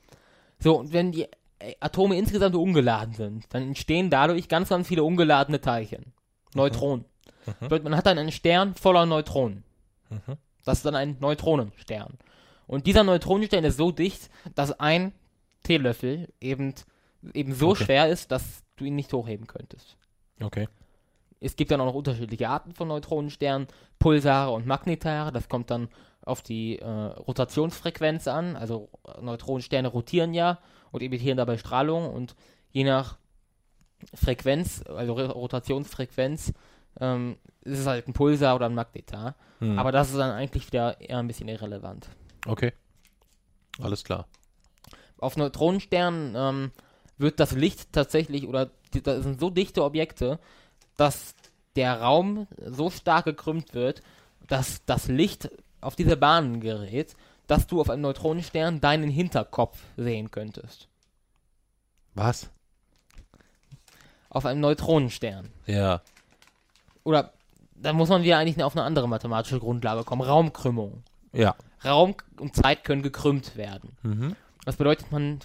So, und wenn die äh, Atome insgesamt ungeladen sind, dann entstehen dadurch ganz, ganz viele ungeladene Teilchen. Neutronen. Bedeutet, Man hat dann einen Stern voller Neutronen. Mhm. Das ist dann ein Neutronenstern. Und dieser Neutronenstern ist so dicht, dass ein Teelöffel eben, eben so Okay. schwer ist, dass du ihn nicht hochheben könntest. Okay. Es gibt dann auch noch unterschiedliche Arten von Neutronensternen, Pulsare und Magnetare. Das kommt dann auf die äh, Rotationsfrequenz an. Also Neutronensterne rotieren ja und emittieren dabei Strahlung und je nach Frequenz, also Re- Rotationsfrequenz, ähm, ist es halt ein Pulsar oder ein Magnetar. Hm. Aber das ist dann eigentlich wieder eher ein bisschen irrelevant. Okay. Alles klar. Auf Neutronensternen ähm, wird das Licht tatsächlich, oder die, das sind so dichte Objekte, dass der Raum so stark gekrümmt wird, dass das Licht auf diese Bahnen gerät, dass du auf einem Neutronenstern deinen Hinterkopf sehen könntest. Was? Auf einem Neutronenstern. Ja. Oder da muss man wieder eigentlich auf eine andere mathematische Grundlage kommen. Raumkrümmung. Ja. Raum und Zeit können gekrümmt werden. Mhm. Das bedeutet, man,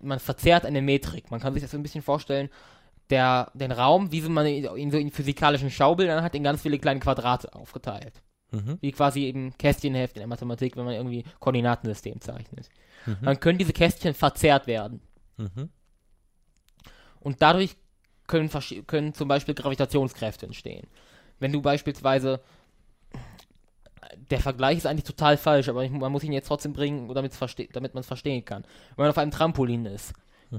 man verzerrt eine Metrik. Man kann sich das so ein bisschen vorstellen, der, den Raum, wie man ihn so in physikalischen Schaubildern hat, in ganz viele kleine Quadrate aufgeteilt. Mhm. Wie quasi eben Kästchenheft in der Mathematik, wenn man irgendwie Koordinatensystem zeichnet. Mhm. Dann können diese Kästchen verzerrt werden. Mhm. Und dadurch können, können zum Beispiel Gravitationskräfte entstehen. Wenn du beispielsweise, der Vergleich ist eigentlich total falsch, aber ich, man muss ihn jetzt trotzdem bringen, damit man es verstehen kann. Wenn man auf einem Trampolin ist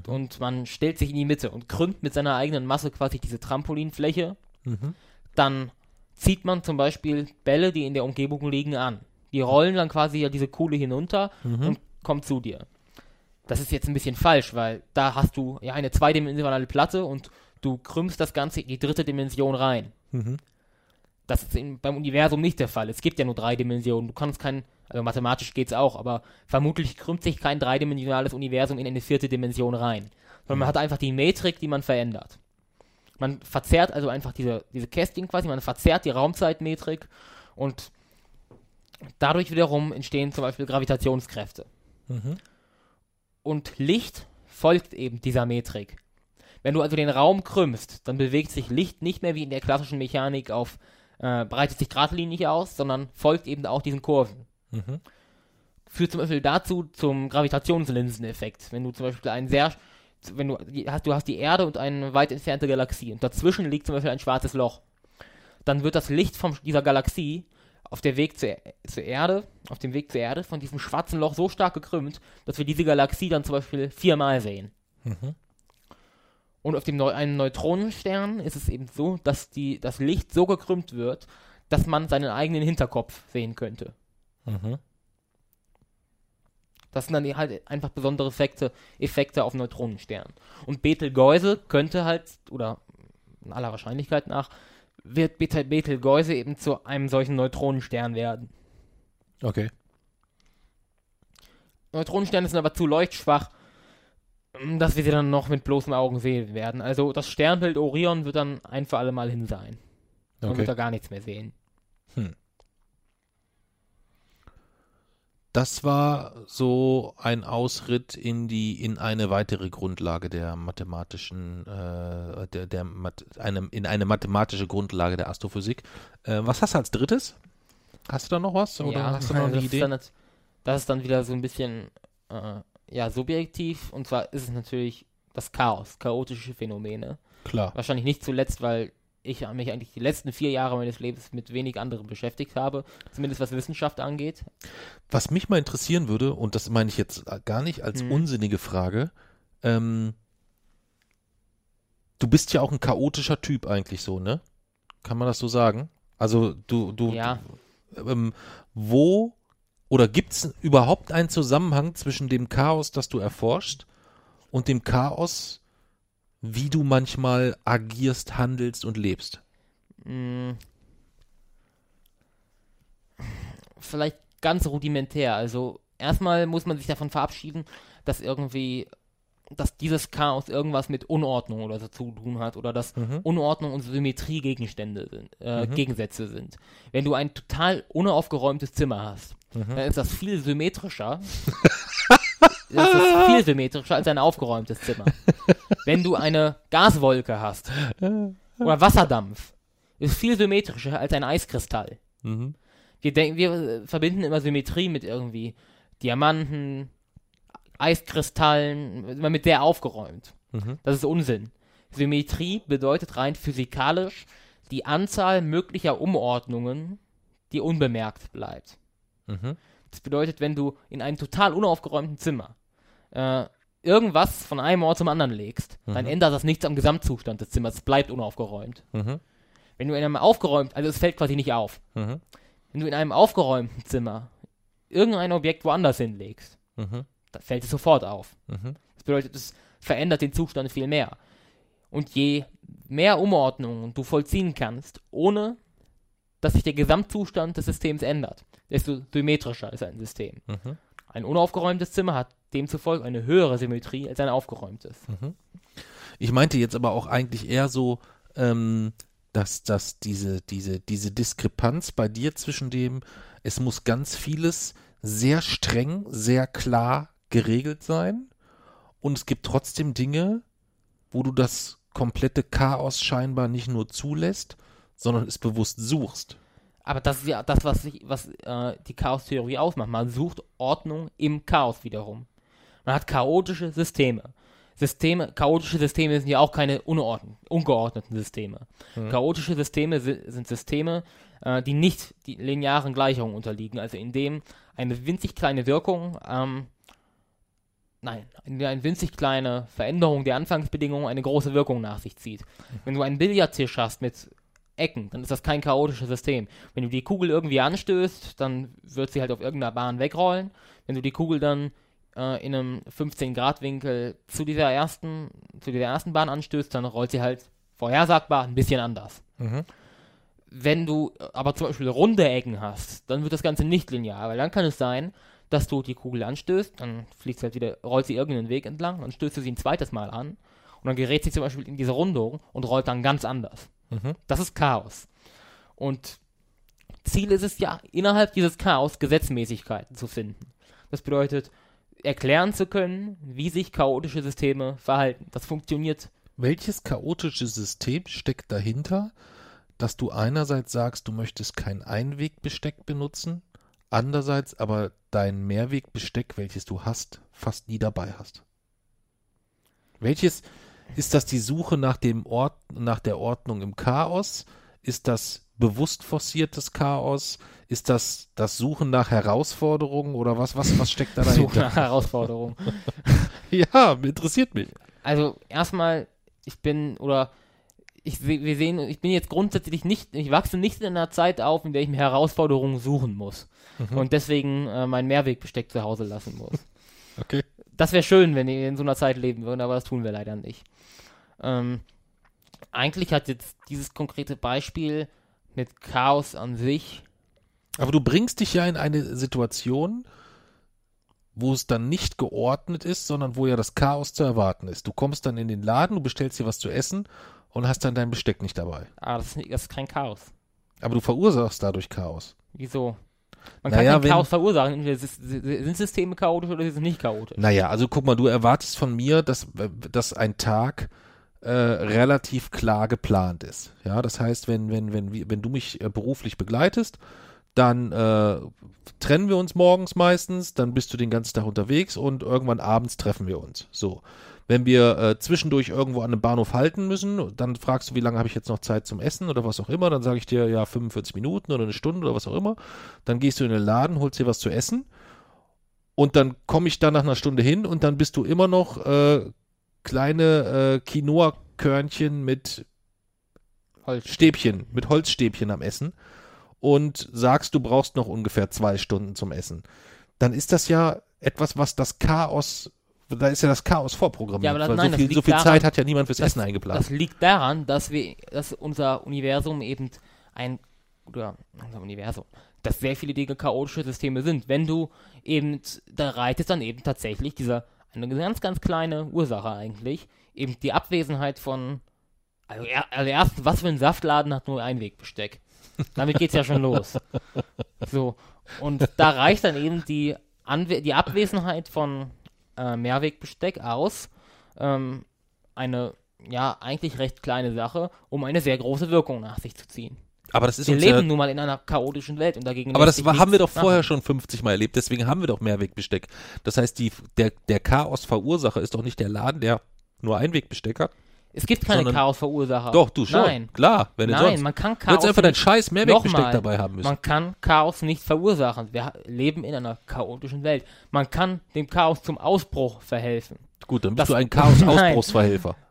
und man stellt sich in die Mitte und krümmt mit seiner eigenen Masse quasi diese Trampolinfläche, Mhm. dann zieht man zum Beispiel Bälle, die in der Umgebung liegen, an. Die rollen dann quasi ja diese Kuhle hinunter Mhm. und kommen zu dir. Das ist jetzt ein bisschen falsch, weil da hast du ja eine zweidimensionale Platte und du krümmst das Ganze in die dritte Dimension rein. Mhm. Das ist in, beim Universum nicht der Fall. Es gibt ja nur drei Dimensionen. Du kannst kein, also mathematisch geht's auch, aber vermutlich krümmt sich kein dreidimensionales Universum in eine vierte Dimension rein. Sondern man hat einfach die Metrik, die man verändert. Man verzerrt also einfach diese, diese Casting quasi, man verzerrt die Raumzeitmetrik und dadurch wiederum entstehen zum Beispiel Gravitationskräfte. Mhm. Und Licht folgt eben dieser Metrik. Wenn du also den Raum krümmst, dann bewegt sich Licht nicht mehr wie in der klassischen Mechanik auf, äh, breitet sich geradlinig aus, sondern folgt eben auch diesen Kurven. Mhm. Führt zum Beispiel dazu zum Gravitationslinseneffekt. Wenn du zum Beispiel einen sehr, wenn du hast, du hast die Erde und eine weit entfernte Galaxie und dazwischen liegt zum Beispiel ein schwarzes Loch, dann wird das Licht von dieser Galaxie auf der Weg zur, zur Erde, auf dem Weg zur Erde von diesem schwarzen Loch so stark gekrümmt, dass wir diese Galaxie dann zum Beispiel viermal sehen. Mhm. Und auf dem Neu einen Neutronenstern ist es eben so, dass die, das Licht so gekrümmt wird, dass man seinen eigenen Hinterkopf sehen könnte. Mhm. Das sind dann halt einfach besondere Effekte, Effekte auf Neutronensternen. Und Betelgeuse könnte halt, oder in aller Wahrscheinlichkeit nach, wird Betel- Betelgeuse eben zu einem solchen Neutronenstern werden. Okay. Neutronensterne sind aber zu leuchtschwach, dass wir sie dann noch mit bloßen Augen sehen werden. Also das Sternbild Orion wird dann ein für alle Mal hin sein. Man Okay. wird da gar nichts mehr sehen. Das war so ein Ausritt in die in eine weitere Grundlage der mathematischen äh, der, der Math, einem, in eine mathematische Grundlage der Astrophysik. Äh, was hast du als drittes? Hast du da noch was oder hast du noch eine das, Idee? Ist dann, das ist dann wieder so ein bisschen äh, ja, subjektiv. Und zwar ist es natürlich das Chaos, chaotische Phänomene. Klar. Wahrscheinlich nicht zuletzt, weil ich mich eigentlich die letzten vier Jahre meines Lebens mit wenig anderem beschäftigt habe, zumindest was Wissenschaft angeht. Was mich mal interessieren würde, und das meine ich jetzt gar nicht als Hm. unsinnige Frage, ähm, du bist ja auch ein chaotischer Typ eigentlich so, ne? Kann man das so sagen? Also du, du, Ja. ähm, wo oder gibt es überhaupt einen Zusammenhang zwischen dem Chaos, das du erforschst, und dem Chaos, wie du manchmal agierst, handelst und lebst? Mh, vielleicht ganz rudimentär. Also erstmal muss man sich davon verabschieden, dass irgendwie, dass dieses Chaos irgendwas mit Unordnung oder so zu tun hat oder dass Mhm. Unordnung und Symmetrie Gegenstände sind, äh, Mhm. Gegensätze sind. Wenn du ein total unaufgeräumtes Zimmer hast, Mhm. dann ist das viel symmetrischer. das ist viel symmetrischer als ein aufgeräumtes Zimmer. Wenn du eine Gaswolke hast oder Wasserdampf, ist viel symmetrischer als ein Eiskristall. Mhm. Wir, denken, wir verbinden immer Symmetrie mit irgendwie Diamanten, Eiskristallen, immer mit sehr aufgeräumt. Mhm. Das ist Unsinn. Symmetrie bedeutet rein physikalisch die Anzahl möglicher Umordnungen, die unbemerkt bleibt. Mhm. Das bedeutet, wenn du in einem total unaufgeräumten Zimmer äh, irgendwas von einem Ort zum anderen legst, dann Mhm. ändert das nichts am Gesamtzustand des Zimmers. Es bleibt unaufgeräumt. Mhm. Wenn du in einem aufgeräumt, also es fällt quasi nicht auf. Mhm. Wenn du in einem aufgeräumten Zimmer irgendein Objekt woanders hinlegst, Mhm. dann fällt es sofort auf. Mhm. Das bedeutet, es verändert den Zustand viel mehr. Und je mehr Umordnungen du vollziehen kannst, ohne dass sich der Gesamtzustand des Systems ändert, desto symmetrischer ist ein System. Mhm. Ein unaufgeräumtes Zimmer hat demzufolge eine höhere Symmetrie als ein aufgeräumtes. Ich meinte jetzt aber auch eigentlich eher so, ähm, dass, dass diese, diese, diese Diskrepanz bei dir zwischen dem, es muss ganz vieles sehr streng, sehr klar geregelt sein und es gibt trotzdem Dinge, wo du das komplette Chaos scheinbar nicht nur zulässt, sondern es bewusst suchst. Aber das ist ja das, was, sich, was äh, die Chaostheorie ausmacht. Man sucht Ordnung im Chaos wiederum. Man hat chaotische Systeme. Systeme, chaotische Systeme sind ja auch keine ungeordneten Systeme. Chaotische Systeme si sind Systeme, äh, die nicht die linearen Gleichungen unterliegen, also in dem eine winzig kleine Wirkung, ähm, nein, eine winzig kleine Veränderung der Anfangsbedingungen eine große Wirkung nach sich zieht. Wenn du einen Billardtisch hast mit Ecken, dann ist das kein chaotisches System. Wenn du die Kugel irgendwie anstößt, dann wird sie halt auf irgendeiner Bahn wegrollen. Wenn du die Kugel dann äh, in einem 15-Grad-Winkel zu dieser ersten, zu dieser ersten Bahn anstößt, dann rollt sie halt vorhersagbar ein bisschen anders. Mhm. Wenn du aber zum Beispiel runde Ecken hast, dann wird das Ganze nicht linear, weil dann kann es sein, dass du die Kugel anstößt, dann fliegt sie halt wieder, rollt sie irgendeinen Weg entlang, dann stößt du sie ein zweites Mal an und dann gerät sie zum Beispiel in diese Rundung und rollt dann ganz anders. Mhm. Das ist Chaos. Und Ziel ist es ja, innerhalb dieses Chaos Gesetzmäßigkeiten zu finden. Das bedeutet, erklären zu können, wie sich chaotische Systeme verhalten. Das funktioniert. Welches chaotische System steckt dahinter, dass du einerseits sagst, du möchtest kein Einwegbesteck benutzen, andererseits aber dein Mehrwegbesteck, welches du hast, fast nie dabei hast? Welches ist das die Suche nach dem Ort, nach der Ordnung im Chaos? Ist das bewusst forciertes Chaos? Ist das das Suchen nach Herausforderungen oder was, was, was steckt da Suche dahinter? nach Herausforderungen. ja, interessiert mich. Also erstmal, ich bin oder ich wir sehen, ich bin jetzt grundsätzlich nicht, ich wachse nicht in einer Zeit auf, in der ich mir Herausforderungen suchen muss und deswegen äh, mein Mehrwegbesteck zu Hause lassen muss. Okay. Das wäre schön, wenn wir in so einer Zeit leben würden, aber das tun wir leider nicht. Ähm, eigentlich hat jetzt dieses konkrete Beispiel mit Chaos an sich Aber du bringst dich ja in eine Situation, wo es dann nicht geordnet ist, sondern wo ja das Chaos zu erwarten ist. Du kommst dann in den Laden, du bestellst dir was zu essen und hast dann dein Besteck nicht dabei. Ah, das ist, das ist kein Chaos. Aber du verursachst dadurch Chaos. Wieso? Man kann Naja, kein wenn- Chaos verursachen. Sind Systeme chaotisch oder sie sind nicht chaotisch. Naja, also guck mal, du erwartest von mir, dass, dass ein Tag äh, relativ klar geplant ist. Ja, das heißt, wenn, wenn, wenn, wenn du mich äh, beruflich begleitest, dann äh, trennen wir uns morgens meistens, dann bist du den ganzen Tag unterwegs und irgendwann abends treffen wir uns. So. Wenn wir äh, zwischendurch irgendwo an einem Bahnhof halten müssen, dann fragst du, wie lange habe ich jetzt noch Zeit zum Essen oder was auch immer, dann sage ich dir, ja, 45 Minuten oder eine Stunde oder was auch immer. Dann gehst du in den Laden, holst dir was zu essen und dann komme ich da nach einer Stunde hin und dann bist du immer noch äh, kleine äh, Quinoa-Körnchen mit. Stäbchen, mit Holzstäbchen am Essen und sagst, du brauchst noch ungefähr zwei Stunden zum Essen. Dann ist das ja etwas, was das Chaos, da ist ja das Chaos vorprogrammiert. Ja, aber das- weil nein, so viel, so viel daran, Zeit hat ja niemand fürs das- Essen eingeplant. Das liegt daran, dass wir, dass unser Universum eben ein, oder unser Universum, dass sehr viele Dinge chaotische Systeme sind. Wenn du eben, da reitet dann eben tatsächlich dieser, eine ganz, ganz kleine Ursache eigentlich, eben die Abwesenheit von, also, er, also erstens, was für ein Saftladen hat nur Einwegbesteck? Damit geht's ja schon los. So, und da reicht dann eben die, Anwe die Abwesenheit von äh, Mehrwegbesteck aus, ähm, eine ja eigentlich recht kleine Sache, um eine sehr große Wirkung nach sich zu ziehen. aber das ist Wir leben ja, nun mal in einer chaotischen Welt und dagegen. aber das haben wir doch vorher machen. schon 50 Mal erlebt, deswegen haben wir doch Mehrwegbesteck. Das heißt, die, der, der Chaos-Verursacher ist doch nicht der Laden, der nur Einwegbesteck hat. Es gibt keine Chaosverursacher. Doch, du schon. Nein, Klar, wenn nein, sonst. man kann Du hättest Chaos einfach dein scheiß Mehrwegbesteck dabei haben müssen. man kann Chaos nicht verursachen. Wir leben in einer chaotischen Welt. Man kann dem Chaos zum Ausbruch verhelfen. Gut, dann bist das- du ein Chaos-Ausbruchsverhelfer.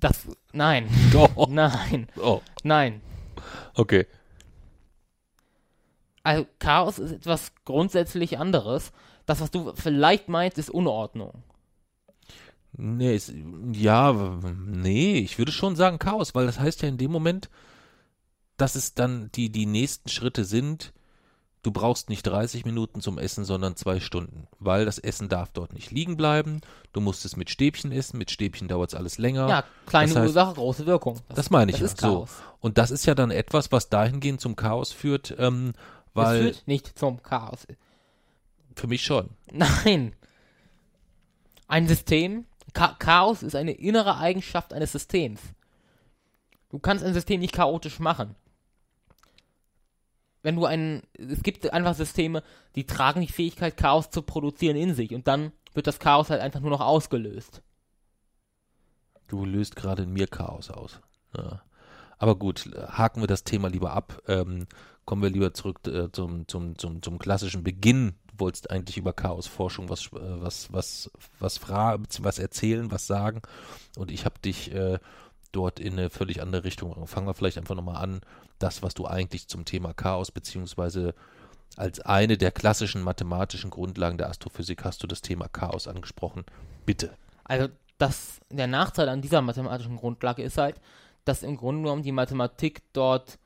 Das, nein, Doch. nein, Oh, nein. okay. Also Chaos ist etwas grundsätzlich anderes. Das, was du vielleicht meinst, ist Unordnung. Nee, ist, ja, nee, ich würde schon sagen Chaos, weil das heißt ja in dem Moment, dass es dann die, die nächsten Schritte sind, du brauchst nicht 30 Minuten zum Essen, sondern zwei Stunden, weil das Essen darf dort nicht liegen bleiben, du musst es mit Stäbchen essen, mit Stäbchen dauert es alles länger. Ja, kleine das heißt- Ursache, große Wirkung. Das meine ich das ja. So. Und das ist ja dann etwas, was dahingehend zum Chaos führt, ähm, es weil führt nicht zum Chaos. für mich schon. Nein. Ein System, Chaos ist eine innere Eigenschaft eines Systems. Du kannst ein System nicht chaotisch machen. Wenn du ein, es gibt einfach Systeme, die tragen die Fähigkeit, Chaos zu produzieren in sich und dann wird das Chaos halt einfach nur noch ausgelöst. Du löst gerade in mir Chaos aus. Ja. Aber gut, haken wir das Thema lieber ab. Ähm, kommen wir lieber zurück äh, zum, zum, zum, zum klassischen Beginn. Wolltest eigentlich über Chaosforschung was, äh, was, was, was fragen, was erzählen, was sagen. Und ich habe dich äh, dort in eine völlig andere Richtung. Fangen wir vielleicht einfach nochmal an, das, was du eigentlich zum Thema Chaos beziehungsweise als eine der klassischen mathematischen Grundlagen der Astrophysik hast du das Thema Chaos angesprochen. Bitte. Also das, der Nachteil an dieser mathematischen Grundlage ist halt, dass im Grunde genommen die Mathematik dort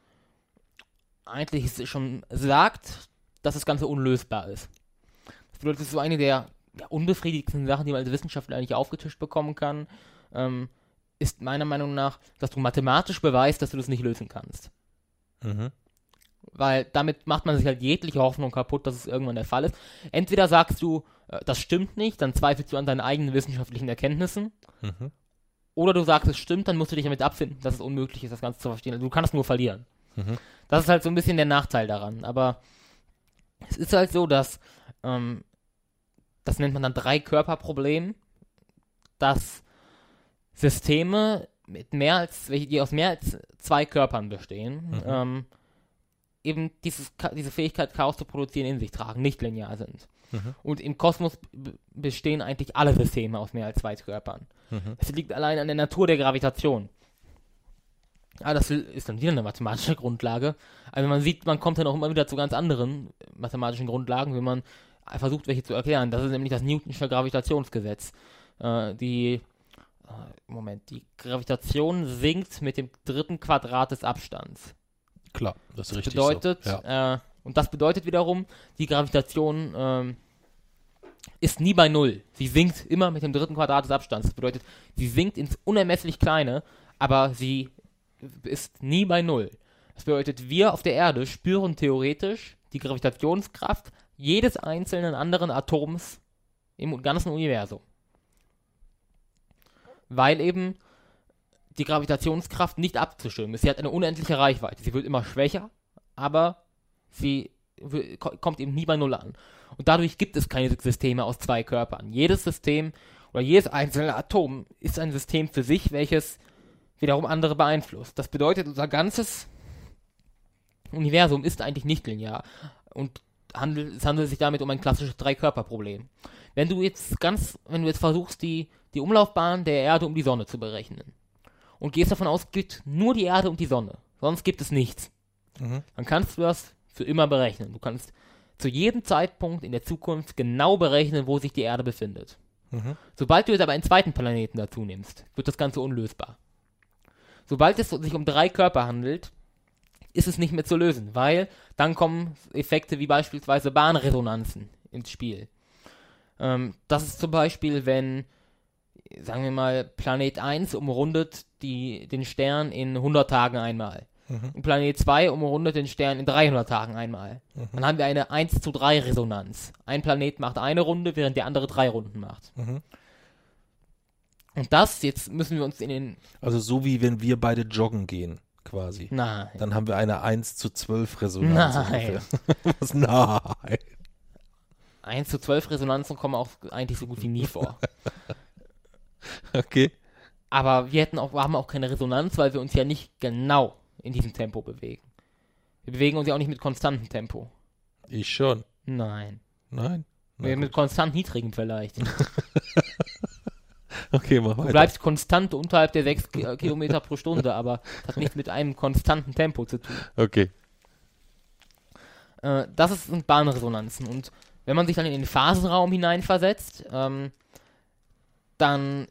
eigentlich schon sagt, dass das Ganze unlösbar ist. Das bedeutet, es ist so eine der ja, unbefriedigsten Sachen, die man als Wissenschaftler eigentlich aufgetischt bekommen kann, ähm, ist meiner Meinung nach, dass du mathematisch beweist, dass du das nicht lösen kannst. Mhm. Weil damit macht man sich halt jegliche Hoffnung kaputt, dass es irgendwann der Fall ist. Entweder sagst du, äh, das stimmt nicht, dann zweifelst du an deinen eigenen wissenschaftlichen Erkenntnissen. Mhm. Oder du sagst, es stimmt, dann musst du dich damit abfinden, dass es unmöglich ist, das Ganze zu verstehen. Also du kannst nur verlieren. Mhm. Das ist halt so ein bisschen der Nachteil daran. Aber es ist halt so, dass ähm, das nennt man dann Drei-Körper-Problem, dass Systeme mit mehr als, die aus mehr als zwei Körpern bestehen, Mhm. ähm, eben dieses, diese Fähigkeit, Chaos zu produzieren, in sich tragen, nicht linear sind. Mhm. Und im Kosmos bestehen eigentlich alle Systeme aus mehr als zwei Körpern. Mhm. Es liegt allein an der Natur der Gravitation. Ah, das ist dann wieder eine mathematische Grundlage. Also man sieht, man kommt dann auch immer wieder zu ganz anderen mathematischen Grundlagen, wenn man versucht, welche zu erklären. Das ist nämlich das Newtonsche Gravitationsgesetz. Äh, die, äh, Moment, die Gravitation sinkt mit dem dritten Quadrat des Abstands. Klar, das ist richtig. bedeutet, so. Ja. äh, und das bedeutet wiederum, die Gravitation ähm, ist nie bei Null. Sie sinkt immer mit dem dritten Quadrat des Abstands. Das bedeutet, sie sinkt ins unermesslich Kleine, aber sie ist nie bei Null. Das bedeutet, wir auf der Erde spüren theoretisch die Gravitationskraft jedes einzelnen anderen Atoms im ganzen Universum. Weil eben die Gravitationskraft nicht abzuschirmen ist. Sie hat eine unendliche Reichweite. Sie wird immer schwächer, aber sie kommt eben nie bei Null an. Und dadurch gibt es keine Systeme aus zwei Körpern. Jedes System oder jedes einzelne Atom ist ein System für sich, welches wiederum andere beeinflusst. Das bedeutet, unser ganzes Universum ist eigentlich nicht linear und handelt, es handelt sich damit um ein klassisches Dreikörperproblem. Wenn du jetzt ganz, wenn du jetzt versuchst, die, die Umlaufbahn der Erde um die Sonne zu berechnen und gehst davon aus, es gibt nur die Erde und die Sonne, sonst gibt es nichts, Mhm. dann kannst du das für immer berechnen. Du kannst zu jedem Zeitpunkt in der Zukunft genau berechnen, wo sich die Erde befindet. Mhm. Sobald du jetzt aber einen zweiten Planeten dazu nimmst, wird das Ganze unlösbar. Sobald es sich um drei Körper handelt, ist es nicht mehr zu lösen, weil dann kommen Effekte wie beispielsweise Bahnresonanzen ins Spiel. Ähm, das ist zum Beispiel, wenn, sagen wir mal, Planet 1 umrundet die, den Stern in 100 Tagen einmal. Mhm. Und Planet 2 umrundet den Stern in 300 Tagen einmal. Dann haben wir eine 1 zu 3 Resonanz. Ein Planet macht eine Runde, während der andere drei Runden macht. Mhm. Und das, jetzt müssen wir uns in den. Also so wie wenn wir beide joggen gehen, quasi. Nein. Dann haben wir eine 1 zu 12 Resonanz. Nein. Was? Nein. 1 zu 12 Resonanzen kommen auch eigentlich so gut wie nie vor. Okay. Aber wir hätten auch, haben auch keine Resonanz, weil wir uns ja nicht genau in diesem Tempo bewegen. Wir bewegen uns ja auch nicht mit konstantem Tempo. Ich schon. Nein. Nein? Na gut. mit konstant niedrigem vielleicht. Du Okay, mach weiter. bleibst konstant unterhalb der 6 Ki- äh, Kilometer pro Stunde, aber das hat nichts mit einem konstanten Tempo zu tun. Okay. Äh, das ist, sind Bahnresonanzen. Und wenn man sich dann in den Phasenraum hineinversetzt, ähm, dann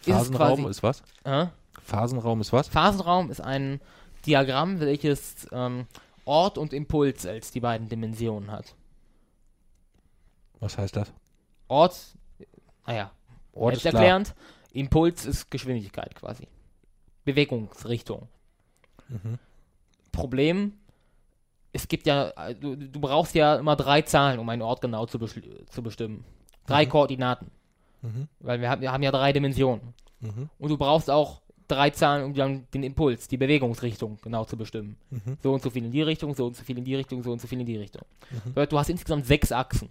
Phasenraum ist ist was? äh, Phasenraum ist was? Phasenraum ist ein Diagramm, welches ähm, Ort und Impuls als die beiden Dimensionen hat. Was heißt das? Ort, naja, Ort ist klar. selbsterklärend, Impuls ist Geschwindigkeit quasi. Bewegungsrichtung. Mhm. Problem, es gibt ja, du, du brauchst ja immer drei Zahlen, um einen Ort genau zu, zu bestimmen. Drei Mhm. Koordinaten. Mhm. Weil wir haben, wir haben ja drei Dimensionen. Mhm. Und du brauchst auch drei Zahlen, um dann den Impuls, die Bewegungsrichtung genau zu bestimmen. Mhm. So und so viel in die Richtung, so und so viel in die Richtung, so und so viel in die Richtung. Mhm. Du hast insgesamt sechs Achsen.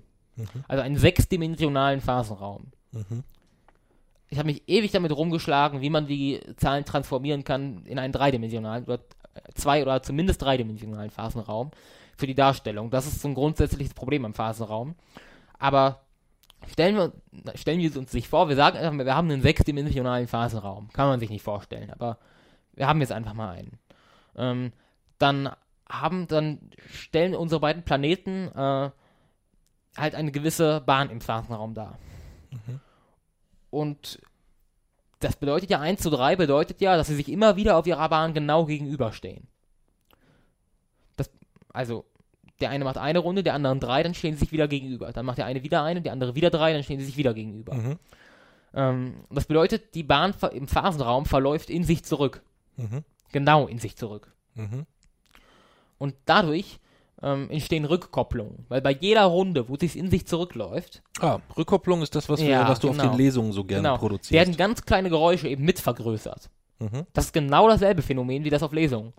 Also einen sechsdimensionalen Phasenraum. Mhm. Ich habe mich ewig damit rumgeschlagen, wie man die Zahlen transformieren kann in einen dreidimensionalen oder zwei oder zumindest dreidimensionalen Phasenraum für die Darstellung. Das ist so ein grundsätzliches Problem am Phasenraum. Aber Stellen wir, stellen wir uns nicht vor, wir sagen einfach, wir haben einen sechsdimensionalen Phasenraum. Kann man sich nicht vorstellen, aber wir haben jetzt einfach mal einen. Ähm, dann haben, dann stellen unsere beiden Planeten äh, halt eine gewisse Bahn im Phasenraum dar. Und das bedeutet ja 1 zu 3 bedeutet ja, dass sie sich immer wieder auf ihrer Bahn genau gegenüberstehen. Das, also, der eine macht eine Runde, der andere drei, dann stehen sie sich wieder gegenüber. Dann macht der eine wieder eine, der andere wieder drei, dann stehen sie sich wieder gegenüber. Mhm. Ähm, das bedeutet, die Bahn im Phasenraum verläuft in sich zurück. Mhm. Genau in sich zurück. Mhm. Und dadurch ähm, entstehen Rückkopplungen. Weil bei jeder Runde, wo es in sich zurückläuft, Ah, Rückkopplung ist das, was, wir, Ja, was du auf genau. den Lesungen so gerne genau, produzierst. werden ganz kleine Geräusche eben mit vergrößert. Mhm. Das ist genau dasselbe Phänomen wie das auf Lesungen.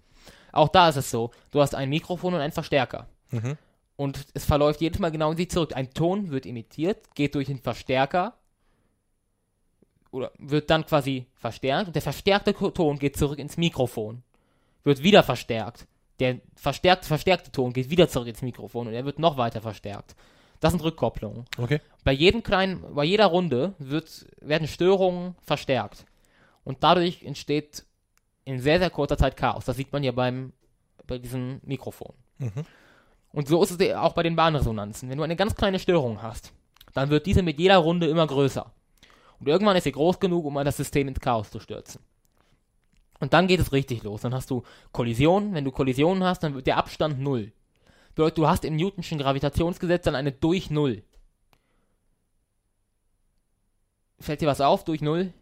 Auch da ist es so, du hast ein Mikrofon und einen Verstärker. Mhm. Und es verläuft jedes Mal genau in sich zurück. Ein Ton wird imitiert, geht durch den Verstärker oder wird dann quasi verstärkt und der verstärkte Ton geht zurück ins Mikrofon. Wird wieder verstärkt. Der verstärkte, verstärkte Ton geht wieder zurück ins Mikrofon und er wird noch weiter verstärkt. Das sind Rückkopplungen. Okay. Bei jedem kleinen, bei jeder Runde wird, werden Störungen verstärkt. Und dadurch entsteht in sehr, sehr kurzer Zeit Chaos. Das sieht man ja beim, bei diesem Mikrofon. Mhm. Und so ist es auch bei den Bahnresonanzen. Wenn du eine ganz kleine Störung hast, dann wird diese mit jeder Runde immer größer. Und irgendwann ist sie groß genug, um das System ins Chaos zu stürzen. Und dann geht es richtig los. Dann hast du Kollisionen. Wenn du Kollisionen hast, dann wird der Abstand null. Bedeutet, du hast im Newtonschen Gravitationsgesetz dann eine durch Null. Fällt dir was auf durch Null?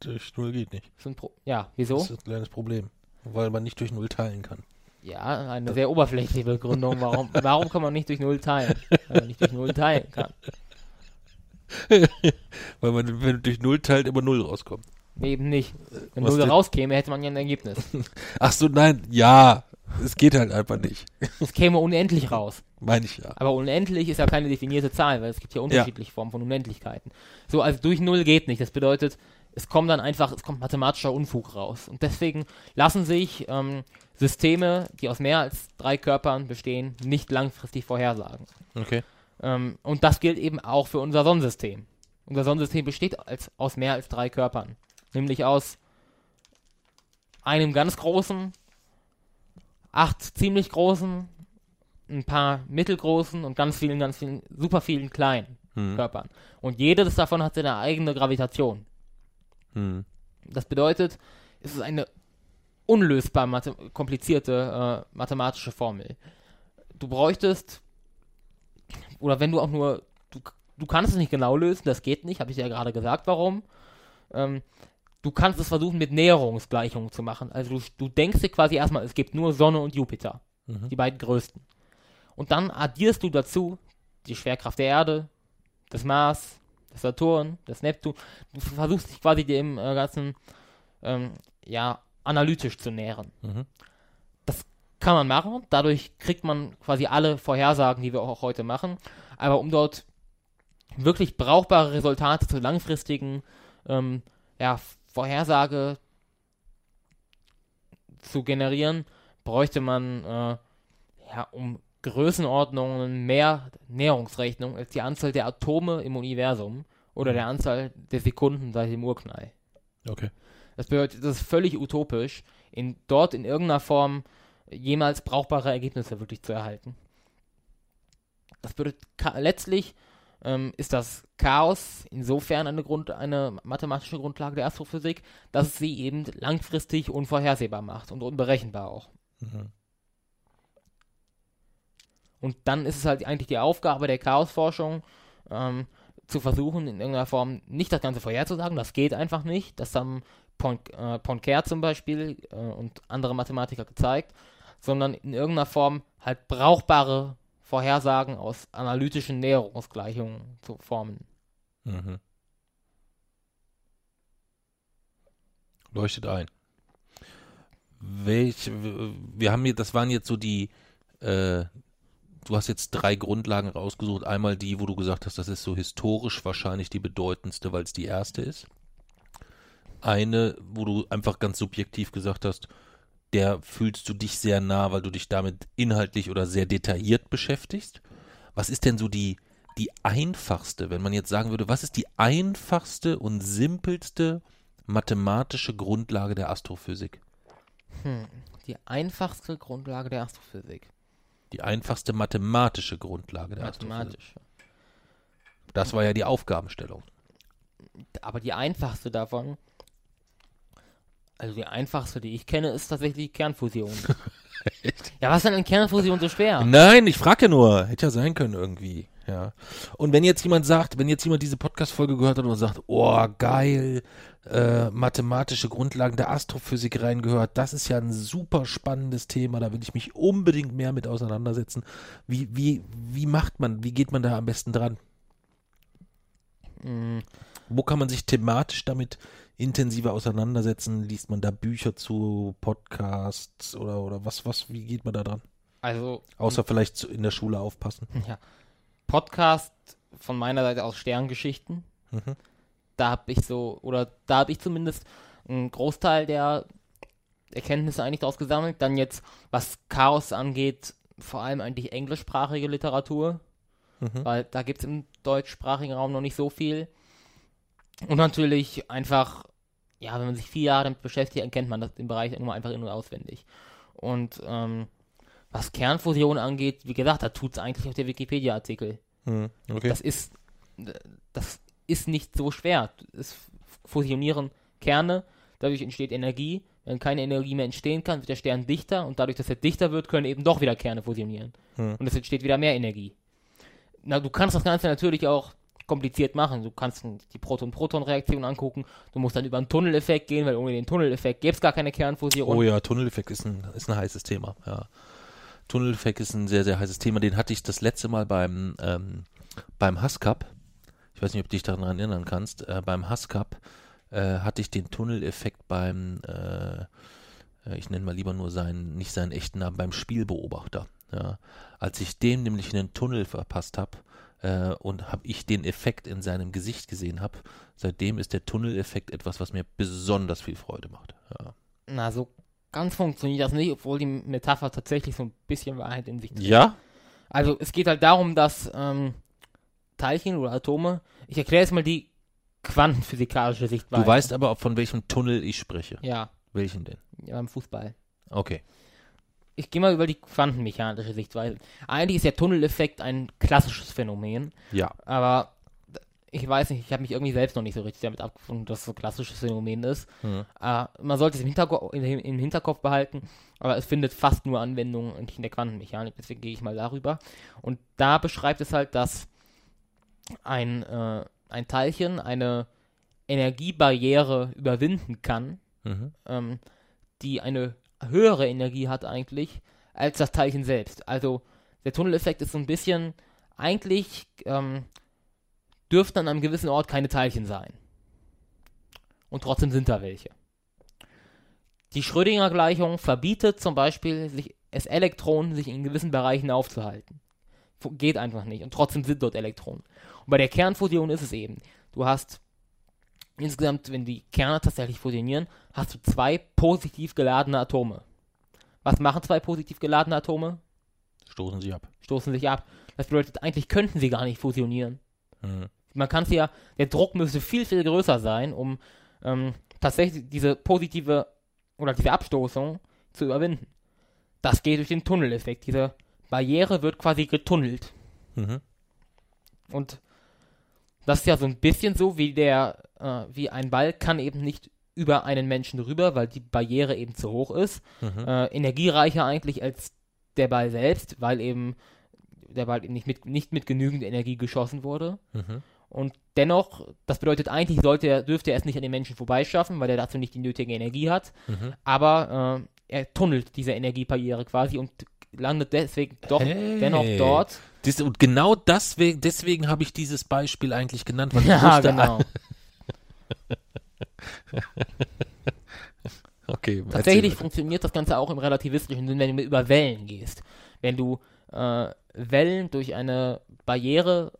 Durch Null geht nicht. Ist ein Pro ja, wieso? Das ist ein kleines Problem. Weil man nicht durch Null teilen kann. Ja, eine sehr oberflächliche Begründung. Warum, warum kann man nicht durch Null teilen? Weil man nicht durch Null teilen kann. Weil man, wenn du durch Null teilt, immer Null rauskommt. Eben nicht. Wenn Was Null rauskäme, hätte man ja ein Ergebnis. Ach so, nein, ja. Es geht halt einfach nicht. Es käme unendlich raus. Meine ich ja. Aber unendlich ist ja keine definierte Zahl, weil es gibt ja unterschiedliche Formen von Unendlichkeiten. So, also durch Null geht nicht. Das bedeutet, es kommt dann einfach, es kommt mathematischer Unfug raus. Und deswegen lassen sich ähm, Systeme, die aus mehr als drei Körpern bestehen, nicht langfristig vorhersagen. Okay. Ähm, und das gilt eben auch für unser Sonnensystem. Unser Sonnensystem besteht als, aus mehr als drei Körpern. Nämlich aus einem ganz großen, acht ziemlich großen, ein paar mittelgroßen und ganz vielen, ganz vielen, super vielen kleinen Hm. Körpern. Und jedes davon hat seine eigene Gravitation. Hm. Das bedeutet, es ist eine unlösbar mathe komplizierte äh, mathematische Formel. Du bräuchtest, oder wenn du auch nur, du, du kannst es nicht genau lösen, das geht nicht, habe ich dir ja gerade gesagt, warum. Ähm, du kannst es versuchen, mit Näherungsgleichungen zu machen. Also du, du denkst dir quasi erstmal, es gibt nur Sonne und Jupiter, Mhm. die beiden größten. Und dann addierst du dazu die Schwerkraft der Erde, das Mars, das Saturn, das Neptun. Du versuchst dich quasi dem äh, ganzen, ähm, ja, analytisch zu nähern. Mhm. Das kann man machen. Dadurch kriegt man quasi alle Vorhersagen, die wir auch heute machen. Aber um dort wirklich brauchbare Resultate zur langfristigen ähm, ja, Vorhersage zu generieren, bräuchte man äh, ja, um Größenordnungen mehr Näherungsrechnung als die Anzahl der Atome im Universum oder der Anzahl der Sekunden seit dem Urknall. Okay. Das bedeutet, das ist völlig utopisch, in, dort in irgendeiner Form jemals brauchbare Ergebnisse wirklich zu erhalten. Das bedeutet, letztlich ähm, ist das Chaos insofern eine, Grund, eine mathematische Grundlage der Astrophysik, dass es sie eben langfristig unvorhersehbar macht und unberechenbar auch. Mhm. Und dann ist es halt eigentlich die Aufgabe der Chaosforschung, ähm, zu versuchen, in irgendeiner Form nicht das Ganze vorherzusagen. Das geht einfach nicht. Das haben Pon äh, Poincare zum Beispiel äh, und andere Mathematiker gezeigt, sondern in irgendeiner Form halt brauchbare Vorhersagen aus analytischen Näherungsgleichungen zu formen. Mhm. Leuchtet ein. Welche, wir haben hier, das waren jetzt so die, äh, du hast jetzt drei Grundlagen rausgesucht. Einmal die, wo du gesagt hast, das ist so historisch wahrscheinlich die bedeutendste, weil es die erste ist. Eine, wo du einfach ganz subjektiv gesagt hast, der fühlst du dich sehr nah, weil du dich damit inhaltlich oder sehr detailliert beschäftigst. Was ist denn so die, die einfachste, wenn man jetzt sagen würde, was ist die einfachste und simpelste mathematische Grundlage der Astrophysik? Hm. Die einfachste Grundlage der Astrophysik. Die einfachste mathematische Grundlage der Astrophysik. Mathematisch. Das war ja die Aufgabenstellung. Aber die einfachste davon, also die einfachste, die ich kenne, ist tatsächlich Kernfusion. ja, was ist denn in Kernfusion so schwer? Nein, ich frage ja nur. Hätte ja sein können irgendwie. Ja. Und wenn jetzt jemand sagt, wenn jetzt jemand diese Podcast-Folge gehört hat und sagt, oh, geil, äh, mathematische Grundlagen der Astrophysik reingehört, das ist ja ein super spannendes Thema, da will ich mich unbedingt mehr mit auseinandersetzen. Wie, wie, wie macht man, wie geht man da am besten dran? Hm, Wo kann man sich thematisch damit intensiver auseinandersetzen? Liest man da Bücher zu, Podcasts oder, oder was, was, wie geht man da dran? also, Außer vielleicht zu- in der Schule aufpassen. ja. Podcast von meiner Seite aus Sterngeschichten. Mhm. Da habe ich so, oder da habe ich zumindest einen Großteil der Erkenntnisse eigentlich daraus gesammelt. Dann jetzt, was Chaos angeht, vor allem eigentlich englischsprachige Literatur, Mhm. weil da gibt es im deutschsprachigen Raum noch nicht so viel. Und natürlich einfach, ja, wenn man sich vier Jahre damit beschäftigt, dann kennt man das, den Bereich irgendwann einfach in- und auswendig. Und ähm, was Kernfusion angeht, wie gesagt, da tut es eigentlich auch der Wikipedia-Artikel. Mhm. Okay. Das ist, das ist nicht so schwer. Es fusionieren Kerne, dadurch entsteht Energie. Wenn keine Energie mehr entstehen kann, wird der Stern dichter und dadurch, dass er dichter wird, können eben doch wieder Kerne fusionieren. Hm. Und es entsteht wieder mehr Energie. Na, du kannst das Ganze natürlich auch kompliziert machen. Du kannst die Proton-Proton-Reaktion angucken. Du musst dann über einen Tunneleffekt gehen, weil ohne den Tunneleffekt gäbe es gar keine Kernfusion. Oh ja, Tunneleffekt ist ein, ist ein heißes Thema. Ja. Tunneleffekt ist ein sehr, sehr heißes Thema. Den hatte ich das letzte Mal beim, ähm, beim Hasscup. Ich weiß nicht, ob du dich daran erinnern kannst. Äh, beim Hasscup äh, hatte ich den Tunneleffekt beim, äh, äh, ich nenne mal lieber nur seinen, nicht seinen echten Namen, beim Spielbeobachter. Ja. Als ich dem nämlich in den Tunnel verpasst habe äh, und habe ich den Effekt in seinem Gesicht gesehen habe, seitdem ist der Tunneleffekt etwas, was mir besonders viel Freude macht. Ja. Na, so ganz funktioniert das nicht, obwohl die Metapher tatsächlich so ein bisschen Wahrheit in sich trägt. Ja? Also es geht halt darum, dass ähm, Teilchen oder Atome, ich erkläre jetzt mal die quantenphysikalische Sichtweise. Du weißt aber, von welchem Tunnel ich spreche. Ja, Welchen denn? ja, beim Fußball. Okay. Ich gehe mal über die quantenmechanische Sichtweise. Eigentlich ist der Tunneleffekt ein klassisches Phänomen, Ja. aber ich weiß nicht, ich habe mich irgendwie selbst noch nicht so richtig damit abgefunden, dass es so ein klassisches Phänomen ist. Hm. Äh, man sollte es im, Hinterko im, Hinterkopf behalten, aber es findet fast nur Anwendung in der Quantenmechanik, deswegen gehe ich mal darüber. Und da beschreibt es halt, dass ein, äh, ein Teilchen eine Energiebarriere überwinden kann, Mhm. ähm, die eine höhere Energie hat eigentlich als das Teilchen selbst. Also der Tunneleffekt ist so ein bisschen, eigentlich ähm, dürften an einem gewissen Ort keine Teilchen sein. Und trotzdem sind da welche. Die Schrödinger-Gleichung verbietet zum Beispiel, sich, es Elektronen sich in gewissen Bereichen aufzuhalten. Geht einfach nicht. Und trotzdem sind dort Elektronen. Und bei der Kernfusion ist es eben. Du hast insgesamt, wenn die Kerne tatsächlich fusionieren, hast du zwei positiv geladene Atome. Was machen zwei positiv geladene Atome? Stoßen sie ab. Stoßen sich ab. Das bedeutet, eigentlich könnten sie gar nicht fusionieren. Mhm. Man kann es ja, der Druck müsste viel, viel größer sein, um ähm, tatsächlich diese positive oder diese Abstoßung zu überwinden. Das geht durch den Tunneleffekt. Diese Barriere wird quasi getunnelt. Mhm. Und das ist ja so ein bisschen so, wie der, äh, wie ein Ball kann eben nicht über einen Menschen rüber, weil die Barriere eben zu hoch ist. Mhm. Äh, energiereicher eigentlich als der Ball selbst, weil eben der Ball eben nicht mit, nicht mit genügend Energie geschossen wurde. Mhm. Und dennoch, das bedeutet eigentlich, sollte er, dürfte er es nicht an den Menschen vorbeischaffen, weil er dazu nicht die nötige Energie hat. Mhm. Aber äh, er tunnelt diese Energiebarriere quasi und landet deswegen doch Hey. dennoch dort. Das, und genau deswegen, deswegen habe ich dieses Beispiel eigentlich genannt, weil ich Ja, wusste, genau. Okay, Tatsächlich funktioniert das Ganze auch im relativistischen Sinn, wenn du über Wellen gehst. Wenn du äh, Wellen durch eine Barriere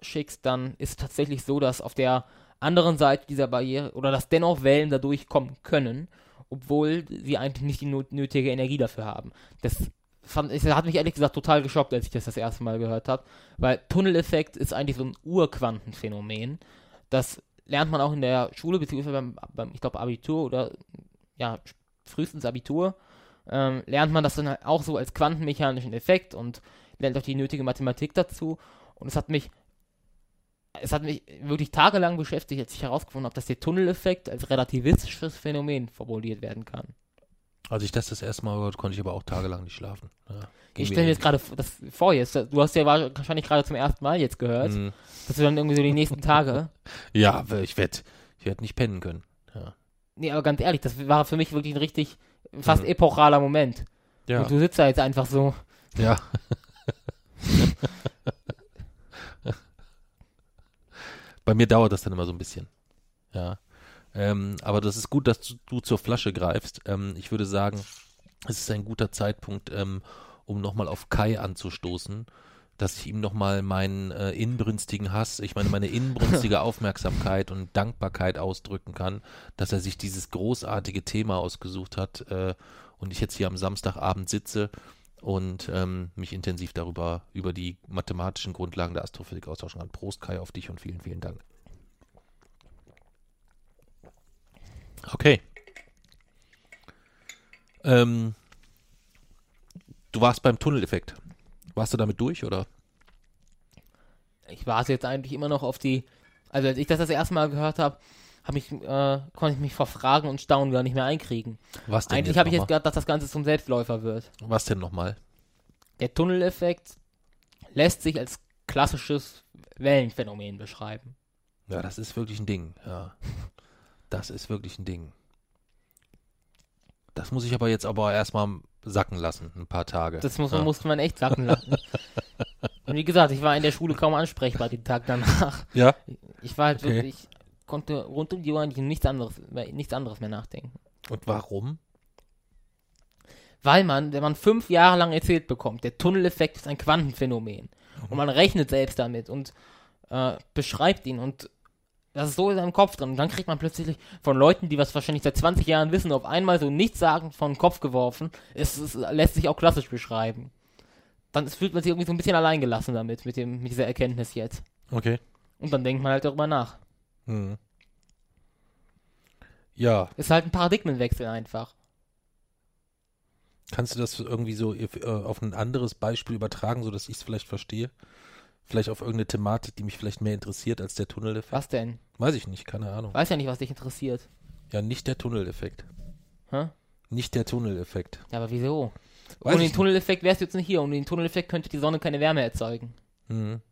schickst, dann ist es tatsächlich so, dass auf der anderen Seite dieser Barriere oder dass dennoch Wellen dadurch kommen können, obwohl sie eigentlich nicht die nötige Energie dafür haben. Das fand, es hat mich ehrlich gesagt total geschockt, als ich das das erste Mal gehört habe, weil Tunneleffekt ist eigentlich so ein Urquantenphänomen. Das lernt man auch in der Schule, beziehungsweise beim, beim ich glaube, Abitur oder ja, frühestens Abitur, ähm, lernt man das dann halt auch so als quantenmechanischen Effekt und lernt auch die nötige Mathematik dazu. Und es hat mich, es hat mich wirklich tagelang beschäftigt, als ich herausgefunden habe, dass der Tunneleffekt als relativistisches Phänomen formuliert werden kann. Als ich das das erste Mal gehört, konnte ich aber auch tagelang nicht schlafen. Ja, Ich stelle mir jetzt gerade das vor jetzt. Du hast ja wahrscheinlich gerade zum ersten Mal jetzt gehört, Mhm. dass du dann irgendwie so die nächsten Tage. Ja, ich werde ich werd nicht pennen können. Ja. Nee, aber ganz ehrlich, das war für mich wirklich ein richtig fast Mhm. epochaler Moment. Ja. Und du sitzt da jetzt einfach so. ja. Bei mir dauert das dann immer so ein bisschen. Ja. Ähm, aber das ist gut, dass du, du zur Flasche greifst. Ähm, ich würde sagen, es ist ein guter Zeitpunkt, ähm, um nochmal auf Kai anzustoßen, dass ich ihm nochmal meinen äh, inbrünstigen Hass, ich meine meine inbrünstige Aufmerksamkeit und Dankbarkeit ausdrücken kann, dass er sich dieses großartige Thema ausgesucht hat äh, und ich jetzt hier am Samstagabend sitze und ähm, mich intensiv darüber über die mathematischen Grundlagen der Astrophysik austauschen kann. Prost Kai auf dich und vielen, vielen Dank. Okay. Ähm, du warst beim Tunneleffekt. Warst du damit durch oder? Ich warte jetzt eigentlich immer noch auf die. Also als ich das das erste Mal gehört habe, ich, äh, konnte ich mich vor Fragen und Staunen gar nicht mehr einkriegen. Was denn Eigentlich habe ich jetzt gedacht, dass das Ganze zum Selbstläufer wird. Was denn nochmal? Der Tunneleffekt lässt sich als klassisches Wellenphänomen beschreiben. Ja, das ist wirklich ein Ding. Ja. Das ist wirklich ein Ding. Das muss ich aber jetzt aber erstmal sacken lassen, ein paar Tage. Das muss, ja. musste man echt sacken lassen. und wie gesagt, ich war in der Schule kaum ansprechbar den Tag danach. Ja? Ich war halt Okay. wirklich, konnte rund um die Uhr nichts anderes, nichts anderes mehr nachdenken. Und warum? Weil man, wenn man fünf Jahre lang erzählt bekommt, der Tunneleffekt ist ein Quantenphänomen. Und man rechnet selbst damit und äh, beschreibt ihn und das ist so in seinem Kopf drin. Und dann kriegt man plötzlich von Leuten, die was wahrscheinlich seit 20 Jahren wissen, auf einmal so nichtssagend von den Kopf geworfen. Es, es lässt sich auch klassisch beschreiben. Dann fühlt man sich irgendwie so ein bisschen alleingelassen damit, mit, dem, mit dieser Erkenntnis jetzt. Okay. Und dann denkt man halt darüber nach. Hm. Ja, Ist halt ein Paradigmenwechsel einfach. kannst du das irgendwie so äh, auf ein anderes Beispiel übertragen, sodass ich es vielleicht verstehe? Vielleicht auf irgendeine Thematik, die mich vielleicht mehr interessiert als der Tunneleffekt? Was denn? Weiß ich nicht, keine Ahnung. Weiß ja nicht, was dich interessiert. Ja, nicht der Tunneleffekt. Hä? Nicht der Tunneleffekt. Ja, aber wieso? Weiß Ohne den Tunneleffekt wärst du jetzt nicht hier. Ohne den Tunneleffekt könnte die Sonne keine Wärme erzeugen. Hm.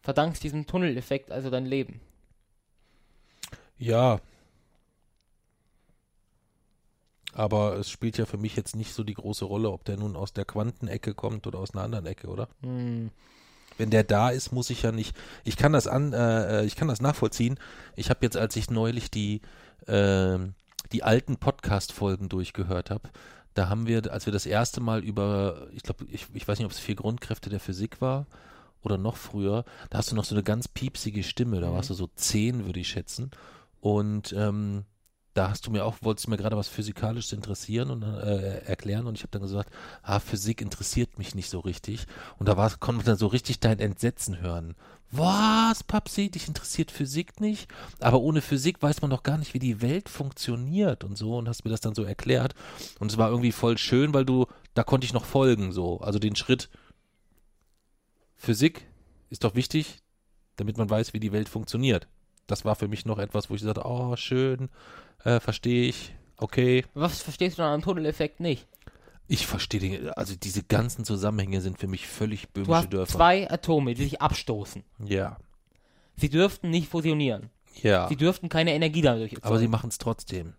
Verdankst diesem Tunneleffekt also dein Leben. Ja. Aber es spielt ja für mich jetzt nicht so die große Rolle, ob der nun aus der Quantenecke kommt oder aus einer anderen Ecke, oder? Hm. Wenn der da ist, muss ich ja nicht. Ich kann das an, äh, ich kann das nachvollziehen. Ich habe jetzt, als ich neulich die ähm, die alten Podcast-Folgen durchgehört habe, da haben wir, als wir das erste Mal über, ich glaube, ich, ich weiß nicht, ob es vier Grundkräfte der Physik war oder noch früher, da hast du noch so eine ganz piepsige Stimme, da warst du so zehn, würde ich schätzen. Und ähm, da hast du mir auch, wolltest mir gerade was Physikalisches interessieren und äh, erklären und ich habe dann gesagt, ah, Physik interessiert mich nicht so richtig. Und da war, konnte man dann so richtig dein Entsetzen hören. Was, Papsi, dich interessiert Physik nicht? Aber ohne Physik weiß man doch gar nicht, wie die Welt funktioniert und so und hast mir das dann so erklärt. Und es war irgendwie voll schön, weil du, da konnte ich noch folgen, so. Also den Schritt Physik ist doch wichtig, damit man weiß, wie die Welt funktioniert. Das war für mich noch etwas, wo ich sagte, oh, schön, äh, verstehe ich, okay. Was verstehst du dann am Tunneleffekt nicht? Ich verstehe, den- also diese ganzen Zusammenhänge sind für mich völlig Du böhmische hast Dörfer. zwei Atome, die sich abstoßen. Ja, Sie dürften nicht fusionieren. ja. Sie dürften keine Energie dadurch erzeugen. Aber sie machen es trotzdem.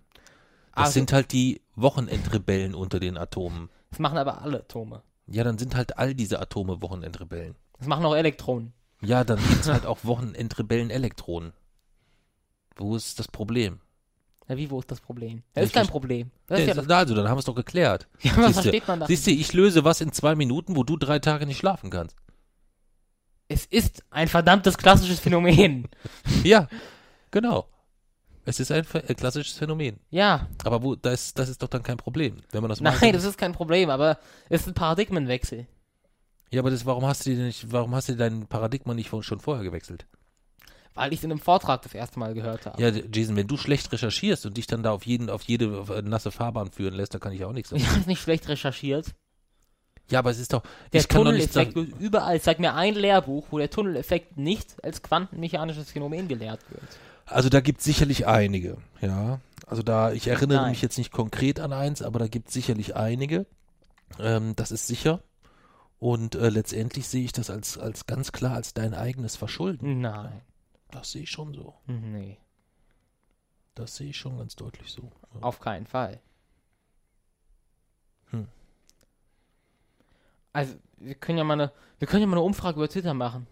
Das Also- sind halt die Wochenendrebellen unter den Atomen. Das machen aber alle Atome. Ja, dann sind halt all diese Atome Wochenendrebellen. Das machen auch Elektronen. Ja, dann gibt es halt auch Wochenendrebellen-Elektronen. Wo ist das Problem? Ja, wie, wo ist das Problem? Das ist Ich kein Problem. Das ist ja Ja, das, also, dann haben wir es doch geklärt. ja, was versteht man da? Siehst du, ich löse was in zwei Minuten, wo du drei Tage nicht schlafen kannst. Es ist ein verdammtes klassisches Phänomen. Ja, genau. Es ist ein ph- äh, klassisches Phänomen. Ja, Aber wo, das, das ist doch dann kein Problem, wenn man das nein, das ist kein Problem, aber es ist ein Paradigmenwechsel. Ja, aber das, warum hast du dir nicht, warum hast du dein Paradigma nicht schon vorher gewechselt? Weil ich es in einem Vortrag das erste Mal gehört habe. Ja, Jason, wenn du schlecht recherchierst und dich dann da auf jeden, auf jede äh, nasse Fahrbahn führen lässt, da kann ich auch nichts Ich sagen. habe es nicht schlecht recherchiert. Ja, aber es ist doch, Der ich Tunneleffekt wird überall. Zeig mir ein Lehrbuch, wo der Tunneleffekt nicht als quantenmechanisches Phänomen gelehrt wird. also da gibt es sicherlich einige, ja. Also da, ich erinnere Nein. mich jetzt nicht konkret an eins, aber da gibt es sicherlich einige. Ähm, das ist sicher. Und äh, letztendlich sehe ich das als, als ganz klar als dein eigenes Verschulden. Nein. Das sehe ich schon so. Nee. Das sehe ich schon ganz deutlich so. Ja. Auf keinen Fall. Hm. Also, wir können ja mal eine, wir können ja mal eine Umfrage über Twitter machen.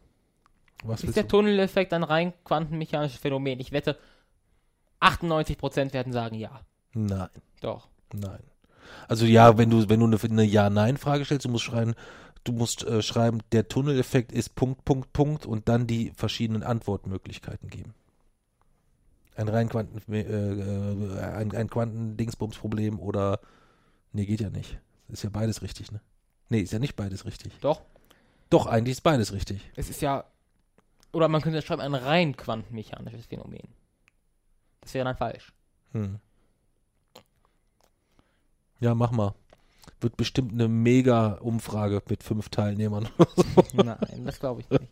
Was Ist der du? Tunneleffekt ein rein quantenmechanisches Phänomen? Ich wette, 98% werden sagen ja. Nein. Doch. Nein. Also ja, wenn du, wenn du eine, eine Ja-Nein-Frage stellst, du musst schreiben, du musst äh, schreiben, der Tunneleffekt ist Punkt, Punkt, Punkt und dann die verschiedenen Antwortmöglichkeiten geben. Ein rein Quanten, äh, äh, ein, ein Quantendingsbums-Problem oder nee, geht ja nicht. Ist ja beides richtig, ne? Nee, ist ja nicht beides richtig. Doch. Doch, eigentlich ist beides richtig. Es ist ja, oder man könnte schreiben, ein rein quantenmechanisches Phänomen. Das wäre dann falsch. Hm. Ja, mach mal. Wird bestimmt eine mega Umfrage mit fünf Teilnehmern. Nein, das glaube ich nicht.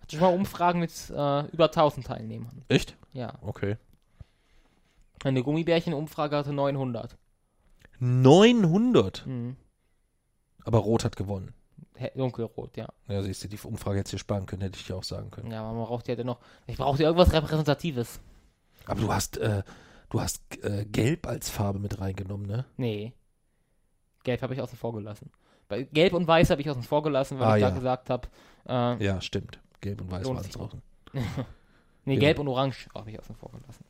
Hatte schon mal Umfragen mit äh, über 1000 Teilnehmern. Echt? Ja. Okay. Eine Gummibärchen-Umfrage hatte 900. 900. Mhm. Aber Rot hat gewonnen. Hä- Dunkelrot, ja. Ja, siehst du, die Umfrage du dir sparen können, hätte ich dir auch sagen können. Ja, aber man braucht ja dennoch. Ich brauchte irgendwas Repräsentatives. Aber du hast, äh, du hast äh, Gelb als Farbe mit reingenommen, ne? Nee. Gelb habe ich außen vor gelassen. Bei Gelb und Weiß habe ich außen vor gelassen, weil Ah, ich ja. da gesagt habe, äh, Ja, stimmt. Gelb und Weiß waren draußen. nee. Gelb und Orange habe ich außen vor gelassen.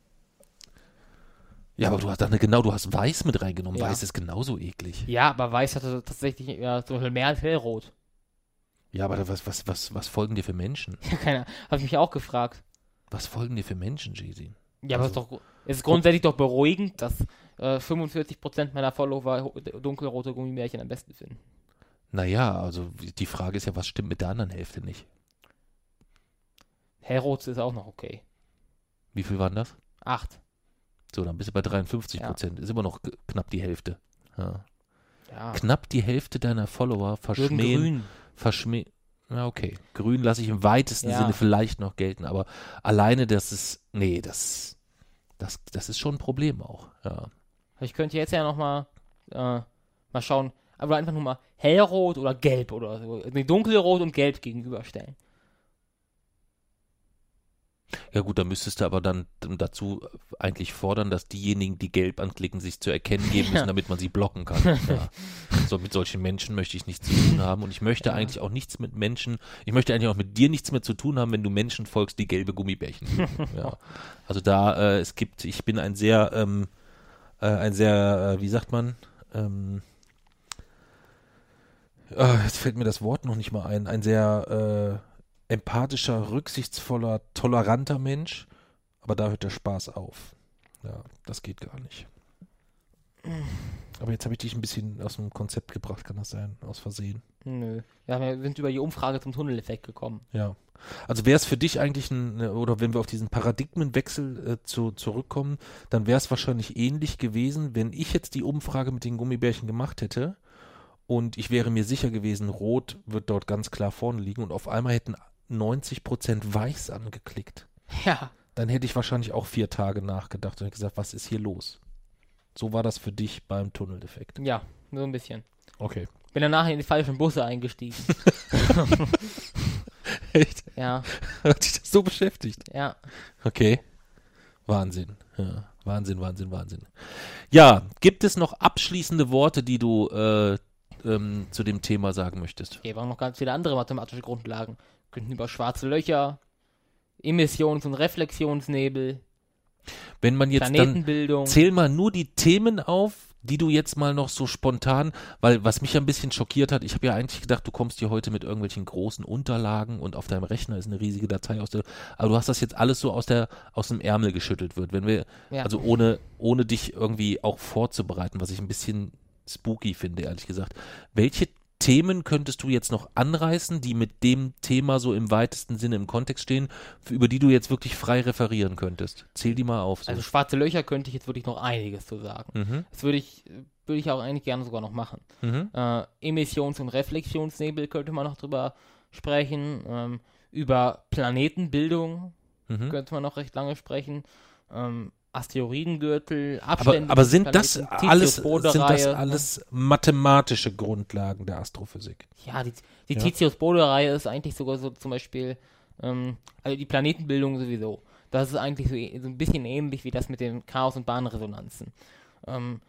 Ja, aber du hast dann genau, du hast Weiß mit reingenommen. Ja. Weiß ist genauso eklig. Ja, aber Weiß hatte tatsächlich ja, zum Beispiel mehr als Hellrot. Ja, aber was, was, was, was folgen dir für Menschen? Ja, keine Ahnung. Habe ich mich auch gefragt. Was folgen dir für Menschen, Jesin? Ja, aber es ist doch, es ist grundsätzlich doch beruhigend, dass äh, 45% meiner Follower dunkelrote Gummibärchen am besten finden. Naja, also die Frage ist ja, was stimmt mit der anderen Hälfte nicht? Hellrot ist auch noch okay. Wie viel waren das? Acht. So, dann bist du bei 53 Ja. Prozent. Ist immer noch knapp die Hälfte. Ja. Ja. Knapp die Hälfte deiner Follower verschmähen grün. verschmähen. Ja, okay. Grün lasse ich im weitesten Ja. Sinne vielleicht noch gelten, aber alleine das ist, nee, das, das, das ist schon ein Problem auch. Ja. Ich könnte jetzt ja noch mal, äh, mal schauen, aber einfach nur mal hellrot oder gelb oder so. Nee, dunkelrot und gelb gegenüberstellen. Ja gut, da müsstest du aber dann dazu eigentlich fordern, dass diejenigen, die gelb anklicken, sich zu erkennen geben müssen, Ja. damit man sie blocken kann. Ja. So mit solchen Menschen möchte ich nichts zu tun haben und ich möchte Ja. eigentlich auch nichts mit Menschen, ich möchte eigentlich auch mit dir nichts mehr zu tun haben, wenn du Menschen folgst, die gelbe Gummibärchen ja. Also da, äh, es gibt, ich bin ein sehr, ähm, äh, ein sehr, äh, wie sagt man, ähm, äh, jetzt fällt mir das Wort noch nicht mal ein, ein sehr äh, empathischer, rücksichtsvoller, toleranter Mensch, aber da hört der Spaß auf. Ja, das geht gar nicht. Aber jetzt habe ich dich ein bisschen aus dem Konzept gebracht, kann das sein? Aus Versehen. Nö. Ja, wir sind über die Umfrage zum Tunneleffekt gekommen. Ja. Also wäre es für dich eigentlich ein, oder wenn wir auf diesen Paradigmenwechsel äh, zu, zurückkommen, dann wäre es wahrscheinlich ähnlich gewesen, wenn ich jetzt die Umfrage mit den Gummibärchen gemacht hätte und ich wäre mir sicher gewesen, Rot wird dort ganz klar vorne liegen und auf einmal hätten 90% Weiß angeklickt. Ja. Dann hätte ich wahrscheinlich auch vier Tage nachgedacht und gesagt, was ist hier los? So war das für dich beim Tunneleffekt. Ja, so ein bisschen. Okay. Bin danach in die falschen Busse eingestiegen. Echt? ja, Hat dich das so beschäftigt? ja. Okay. Wahnsinn. Ja, Wahnsinn, Wahnsinn, Wahnsinn. Ja, gibt es noch abschließende Worte, die du äh, ähm, zu dem Thema sagen möchtest? Hier waren noch ganz viele andere mathematische Grundlagen. Wir könnten über schwarze Löcher, Emissions- und Reflexionsnebel, Wenn man jetzt dann, zähl mal nur die Themen auf, die du jetzt mal noch so spontan, weil was mich ein bisschen schockiert hat, ich habe ja eigentlich gedacht, du kommst hier heute mit irgendwelchen großen Unterlagen und auf deinem Rechner ist eine riesige Datei aus der, aber du hast das jetzt alles so aus der, aus dem Ärmel geschüttelt wird, wenn wir, Ja. also ohne, ohne dich irgendwie auch vorzubereiten, was ich ein bisschen spooky finde, ehrlich gesagt. Welche Themen könntest du jetzt noch anreißen, die mit dem Thema so im weitesten Sinne im Kontext stehen, über die du jetzt wirklich frei referieren könntest? Zähl die mal auf. So. Also schwarze Löcher könnte ich jetzt wirklich noch einiges zu sagen. mhm. Das würde ich, würde ich auch eigentlich gerne sogar noch machen. Mhm. Äh, Emissions- und Reflexionsnebel könnte man noch drüber sprechen. Ähm, über Planetenbildung Mhm. könnte man noch recht lange sprechen. Ähm, Asteroidengürtel, Aber, Abstände. aber des sind das alles, sind das alles mathematische Grundlagen der Astrophysik? Ja, die, die Ja. Titius-Bode-Reihe ist eigentlich sogar so zum Beispiel, ähm, also die Planetenbildung sowieso. Das ist eigentlich so, so ein bisschen ähnlich wie das mit den Chaos- und Bahnresonanzen. Ähm,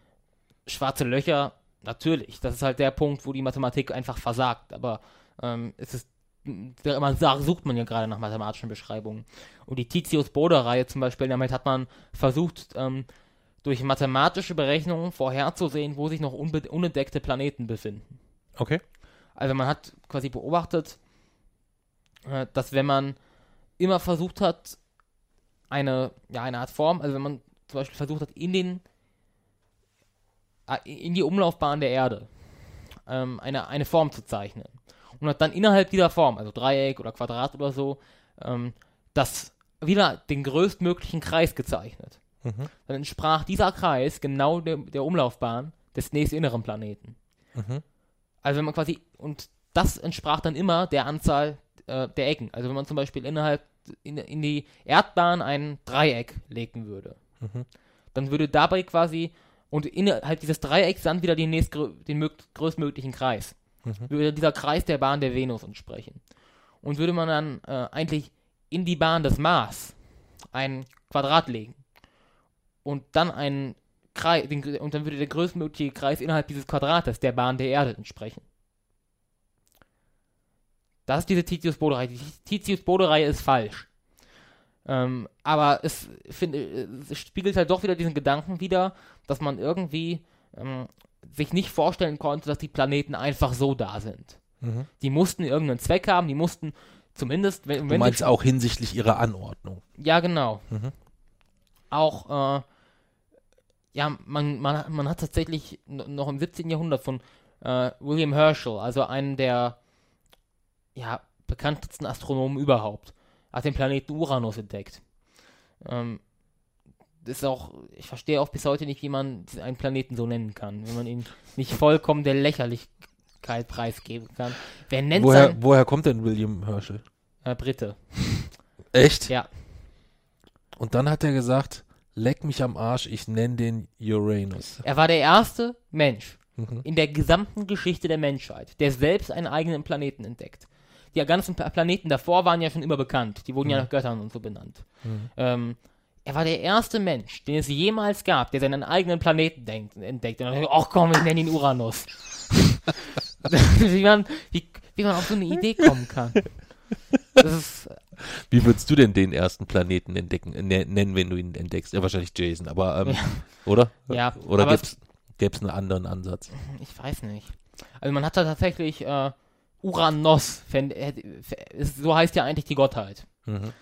schwarze Löcher, natürlich. Das ist halt der Punkt, wo die Mathematik einfach versagt. Aber ähm, es ist, man sagt, sucht man ja gerade nach mathematischen Beschreibungen. Und die Titius-Bode-Reihe zum Beispiel, damit hat man versucht, ähm, durch mathematische Berechnungen vorherzusehen, wo sich noch unentdeckte Planeten befinden. Okay. Also man hat quasi beobachtet, äh, dass wenn man immer versucht hat, eine, ja, eine Art Form, also wenn man zum Beispiel versucht hat, in den äh, in die Umlaufbahn der Erde ähm, eine, eine Form zu zeichnen und hat dann innerhalb dieser Form, also Dreieck oder Quadrat oder so, ähm, das wieder den größtmöglichen Kreis gezeichnet. Mhm. Dann entsprach dieser Kreis genau der, der Umlaufbahn des nächstinneren Planeten. Mhm. Also wenn man quasi, und das entsprach dann immer der Anzahl äh, der Ecken. Also wenn man zum Beispiel innerhalb, in, in die Erdbahn ein Dreieck legen würde, Mhm. dann würde dabei quasi, und innerhalb dieses Dreiecks dann wieder den, nächstgrö den mög- größtmöglichen Kreis. Mhm. Würde dieser Kreis der Bahn der Venus entsprechen. Und würde man dann äh, eigentlich in die Bahn des Mars ein Quadrat legen und dann einen Kreis, den, und dann würde der größtmögliche Kreis innerhalb dieses Quadrates der Bahn der Erde entsprechen. Das ist diese Titius-Bode-Reihe. Die Titius-Bode-Reihe ist falsch. Ähm, aber es, finde, es spiegelt halt doch wieder diesen Gedanken wieder, dass man irgendwie ähm, sich nicht vorstellen konnte, dass die Planeten einfach so da sind. Mhm. Die mussten irgendeinen Zweck haben, die mussten zumindest, wenn, Du meinst auch hinsichtlich ihrer Anordnung. ja genau, Mhm. auch, äh, ja, man, man, man hat tatsächlich noch im 17. Jahrhundert von äh, William Herschel, also einen der ja, bekanntesten Astronomen überhaupt, hat den Planeten Uranus entdeckt. Ähm, ist auch, ich verstehe auch bis heute nicht, wie man einen Planeten so nennen kann, wenn man ihn nicht vollkommen der Lächerlichkeit preisgeben kann. Wer nennt Woher, sein woher kommt denn William Herschel? äh, Brite? Echt? Ja. Und dann hat er gesagt, leck mich am Arsch, ich nenne den Uranus. Er war der erste Mensch Mhm. in der gesamten Geschichte der Menschheit, der selbst einen eigenen Planeten entdeckt. Die ganzen Pla- Planeten davor waren ja schon immer bekannt. Die wurden ja nach Göttern und so benannt. Mhm. Ähm, er war der erste Mensch, den es jemals gab, der seinen eigenen Planeten denkt, entdeckt. Und dann, dachte ich, ach komm, ich nenne ihn Uranus. wie, man, wie, wie man auf so eine Idee kommen kann. Ist, Wie würdest du denn den ersten Planeten entdecken, äh, ne- nennen, wenn du ihn entdeckst? Ja, wahrscheinlich Jason, aber, ähm, Ja. oder? Ja, Oder gäb's, gäb's einen anderen Ansatz? ich weiß nicht. Also man hat da tatsächlich äh, Uranos, ist- so heißt ja eigentlich die Gottheit. Mhm.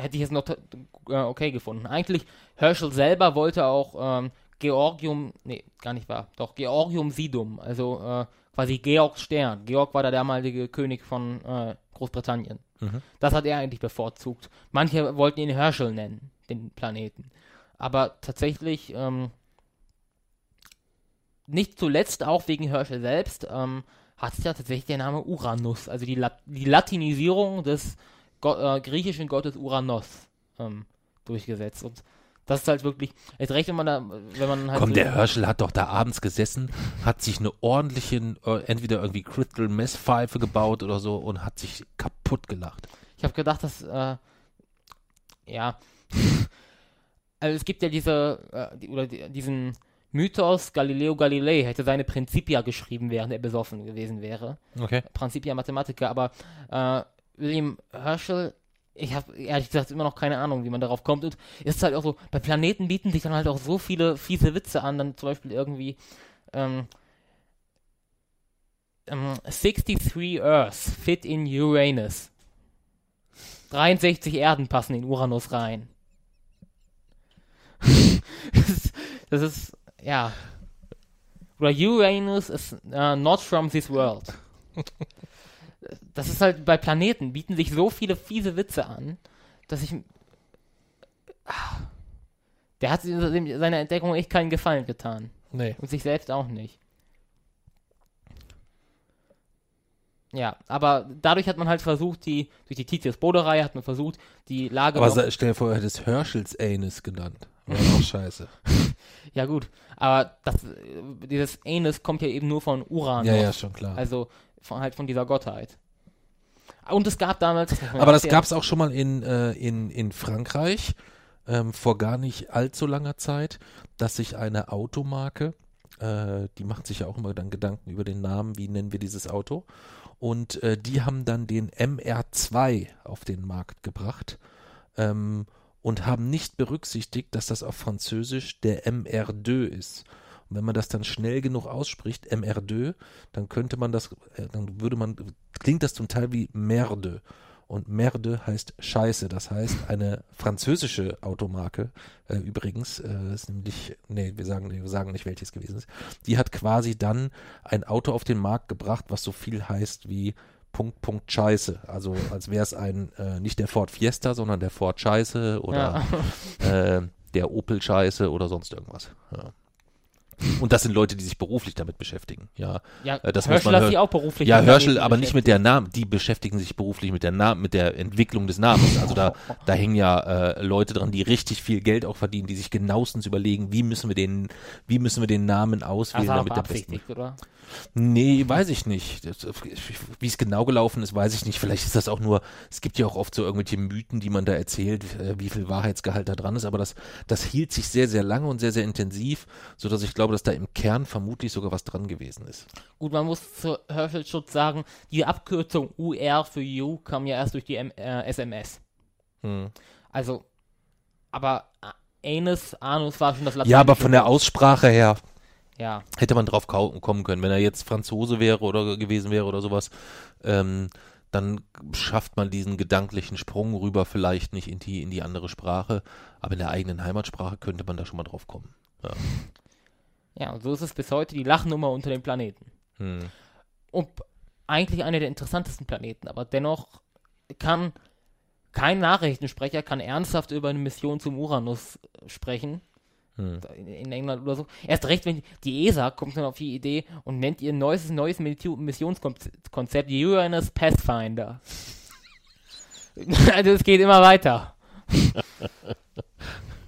Hätte ich jetzt noch äh, okay gefunden. Eigentlich, Herschel selber wollte auch ähm, Georgium, nee, gar nicht wahr, doch Georgium Sidum, also äh, quasi Georgs Stern. Georg war der damalige König von äh, Großbritannien. Mhm. Das hat er eigentlich bevorzugt. Manche wollten ihn Herschel nennen, den Planeten. Aber tatsächlich, ähm, nicht zuletzt auch wegen Herschel selbst, ähm, hat sich ja tatsächlich der Name Uranus, also die, Lat die Latinisierung des Go äh, griechischen Gottes Uranos ähm, durchgesetzt. Und das ist halt wirklich, jetzt recht, wenn man da, wenn man halt Komm, so- der Herschel hat doch da abends gesessen, hat sich eine ordentliche, äh, entweder irgendwie Crystal Mess Pfeife gebaut oder so und hat sich kaputt gelacht. Ich habe gedacht, dass, äh, ja, also es gibt ja diese, äh, die, oder die, diesen Mythos, Galileo Galilei hätte seine Principia geschrieben, während er besoffen gewesen wäre. Okay. Principia Mathematica, aber äh, William Herschel ich habe ehrlich gesagt immer noch keine Ahnung, wie man darauf kommt. Und ist halt auch so, bei Planeten bieten sich dann halt auch so viele fiese Witze an, dann zum Beispiel irgendwie ähm, ähm, 63 Earths fit in Uranus. 63 Erden passen in Uranus rein. das, ist, das ist, ja. Oder Uranus is uh, not from this world. Das ist halt bei Planeten, bieten sich so viele fiese Witze an, dass ich. Der hat seiner Entdeckung echt keinen Gefallen getan. Nee. Und sich selbst auch nicht. Ja, aber dadurch hat man halt versucht, die, durch die Titius Bode-Reihe hat man versucht, die Lage. Aber stell dir vor, er hätte es Herschels Anus genannt. Wäre auch scheiße. ja, gut. Aber das, dieses Anus kommt ja eben nur von Uran. Ja, noch. ja, schon klar. Also von, halt von dieser Gottheit. Und es gab damals. Aber das gab es auch schon mal in, äh, in, in Frankreich ähm, vor gar nicht allzu langer Zeit, dass sich eine Automarke, äh, die macht sich ja auch immer dann Gedanken über den Namen, wie nennen wir dieses Auto. Und äh, die haben dann den MR2 auf den Markt gebracht ähm, und haben nicht berücksichtigt, dass das auf Französisch der MR2 ist. Und wenn man das dann schnell genug ausspricht, MR2, dann könnte man das, äh, dann würde man, klingt das zum Teil wie Merde. Und Merde heißt Scheiße. Das heißt, eine französische Automarke, äh, übrigens, äh, ist nämlich, nee, wir sagen, wir sagen nicht, welches gewesen ist, die hat quasi dann ein Auto auf den Markt gebracht, was so viel heißt wie Punkt, Punkt, Scheiße. Also als wäre es ein, äh, nicht der Ford Fiesta, sondern der Ford Scheiße oder äh, der Opel Scheiße oder sonst irgendwas. Ja. Und das sind Leute, die sich beruflich damit beschäftigen. Ja, Ja, äh, das Herschel hat sich auch beruflich ja Herschel, aber nicht mit der Namen. Die beschäftigen sich beruflich mit der Namen, mit der Entwicklung des Namens. Also da, da hängen ja äh, Leute dran, die richtig viel Geld auch verdienen, die sich genauestens überlegen, wie müssen wir den, wie müssen wir den Namen auswählen, Also damit der besten. oder? Nee, weiß ich nicht. Wie es genau gelaufen ist, weiß ich nicht. Vielleicht ist das auch nur, es gibt ja auch oft so irgendwelche Mythen, die man da erzählt, äh, wie viel Wahrheitsgehalt da dran ist, aber das, das hielt sich sehr, sehr lange und sehr, sehr intensiv, sodass ich glaube, dass da im Kern vermutlich sogar was dran gewesen ist. Gut, man muss zu Herschel-Schutz sagen, die Abkürzung UR für U kam ja erst durch die M äh, SMS. Hm. Also, aber Anus, Anus war schon das Ja, aber von der. Aussprache her Ja, hätte man drauf kommen können. Wenn er jetzt Franzose wäre oder gewesen wäre oder sowas, ähm, dann schafft man diesen gedanklichen Sprung rüber vielleicht nicht in die, in die andere Sprache, aber in der eigenen Heimatsprache könnte man da schon mal drauf kommen. Ja. Ja, und so ist es bis heute die Lachnummer unter den Planeten. Hm. Und eigentlich einer der interessantesten Planeten, aber dennoch kann kein Nachrichtensprecher kann ernsthaft über eine Mission zum Uranus sprechen. Hm. In, in England oder so. Erst recht, wenn die ESA kommt dann auf die Idee und nennt ihr neues, neues Missionskonzept Uranus Pathfinder. also es geht immer weiter.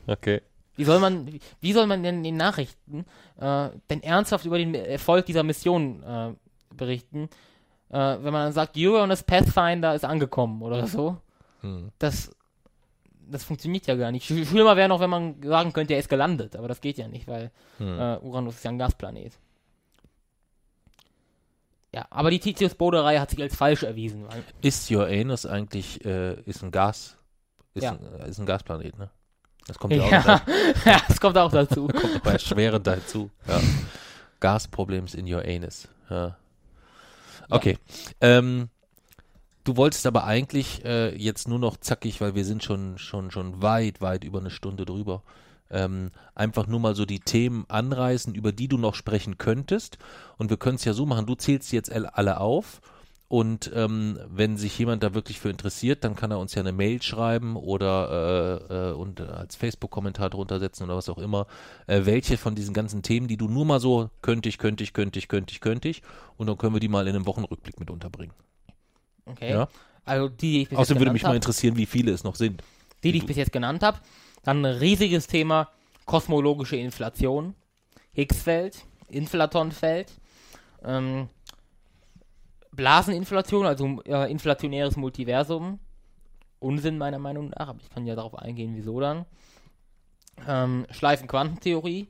Okay. Wie soll man, wie- soll man denn in den Nachrichten äh, denn ernsthaft über den Erfolg dieser Mission äh, berichten, äh, wenn man dann sagt, Uranus Pathfinder ist angekommen oder so? Hm. Das, das funktioniert ja gar nicht. Sch- Schlimmer wäre noch, wenn man sagen könnte, er ist gelandet, aber das geht ja nicht, weil Hm. äh, Uranus ist ja ein Gasplanet. Ja, aber die Titius-Bode-Reihe hat sich als falsch erwiesen. Ist Your Anus eigentlich äh, ist ein Gas, ist, Ja. ein, äh, ist ein Gasplanet, ne? Das kommt ja, auch ja, noch, ja, das kommt auch dazu. kommt bei erschwerend dazu. Ja. Gasproblems in your anus. Ja. Okay. Ähm, du wolltest aber eigentlich äh, jetzt nur noch zackig, weil wir sind schon, schon, schon weit, weit über eine Stunde drüber. Ähm, einfach nur mal so die Themen anreißen, über die du noch sprechen könntest. Und wir können es ja so machen, du zählst jetzt alle auf. Und ähm, wenn sich jemand da wirklich für interessiert, dann kann er uns ja eine Mail schreiben oder äh, äh, und als Facebook-Kommentar drunter setzen oder was auch immer, äh, welche von diesen ganzen Themen, die du nur mal so könnte ich, könnte ich, könnte ich, könnte ich, könnte ich, und dann können wir die mal in einem Wochenrückblick mit unterbringen. Okay. Ja. Also die, die ich bis Außerdem würde mich mal hab. interessieren, wie viele es noch sind. die, die ich bis jetzt genannt habe. Dann ein riesiges Thema kosmologische Inflation, Higgsfeld, Inflatonfeld, ähm, Blaseninflation, also äh, inflationäres Multiversum. Unsinn meiner Meinung nach, aber ich kann ja darauf eingehen, wieso dann. Ähm, Schleifenquantentheorie,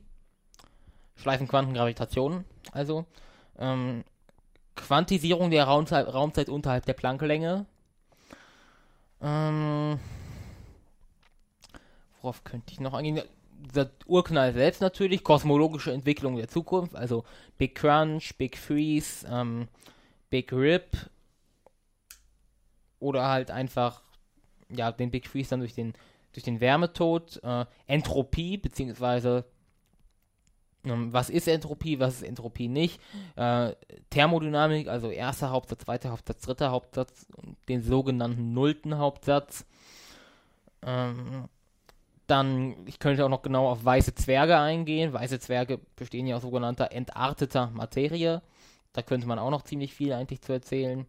Schleifenquantengravitation, also ähm, Quantisierung der Raumzeit, Raumzeit unterhalb der Plancke-Länge, Ähm, worauf könnte ich noch eingehen? Der Urknall selbst natürlich, kosmologische Entwicklung der Zukunft, also Big Crunch, Big Freeze, ähm, Big Rip oder halt einfach ja den Big Freeze dann durch den durch den Wärmetod, äh, Entropie beziehungsweise ähm, was ist Entropie, was ist Entropie nicht, äh, Thermodynamik, also erster Hauptsatz, zweiter Hauptsatz, dritter Hauptsatz, den sogenannten nullten Hauptsatz. Ähm, dann, ich könnte auch noch genau auf weiße Zwerge eingehen. Weiße Zwerge bestehen ja aus sogenannter entarteter Materie. Da könnte man auch noch ziemlich viel eigentlich zu erzählen.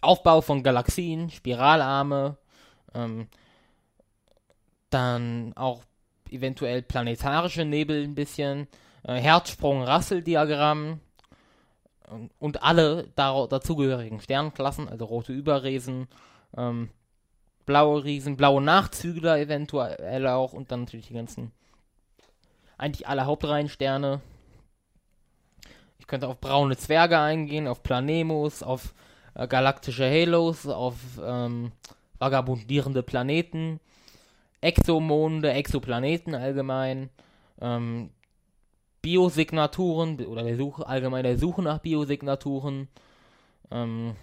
Aufbau von Galaxien, Spiralarme, ähm, dann auch eventuell planetarische Nebel ein bisschen, äh, Herzsprung-Rassel-Diagramm und, und, alle dazugehörigen Sternklassen, also rote Überriesen, ähm, blaue Riesen, blaue Nachzügler eventuell auch und dann natürlich die ganzen, eigentlich alle Hauptreihensterne. Ich könnte auf braune Zwerge eingehen, auf Planemos, auf äh, galaktische Halos, auf ähm, vagabundierende Planeten, Exomonde, Exoplaneten allgemein, ähm, Biosignaturen oder der Suche, allgemein der Suche nach Biosignaturen, ähm,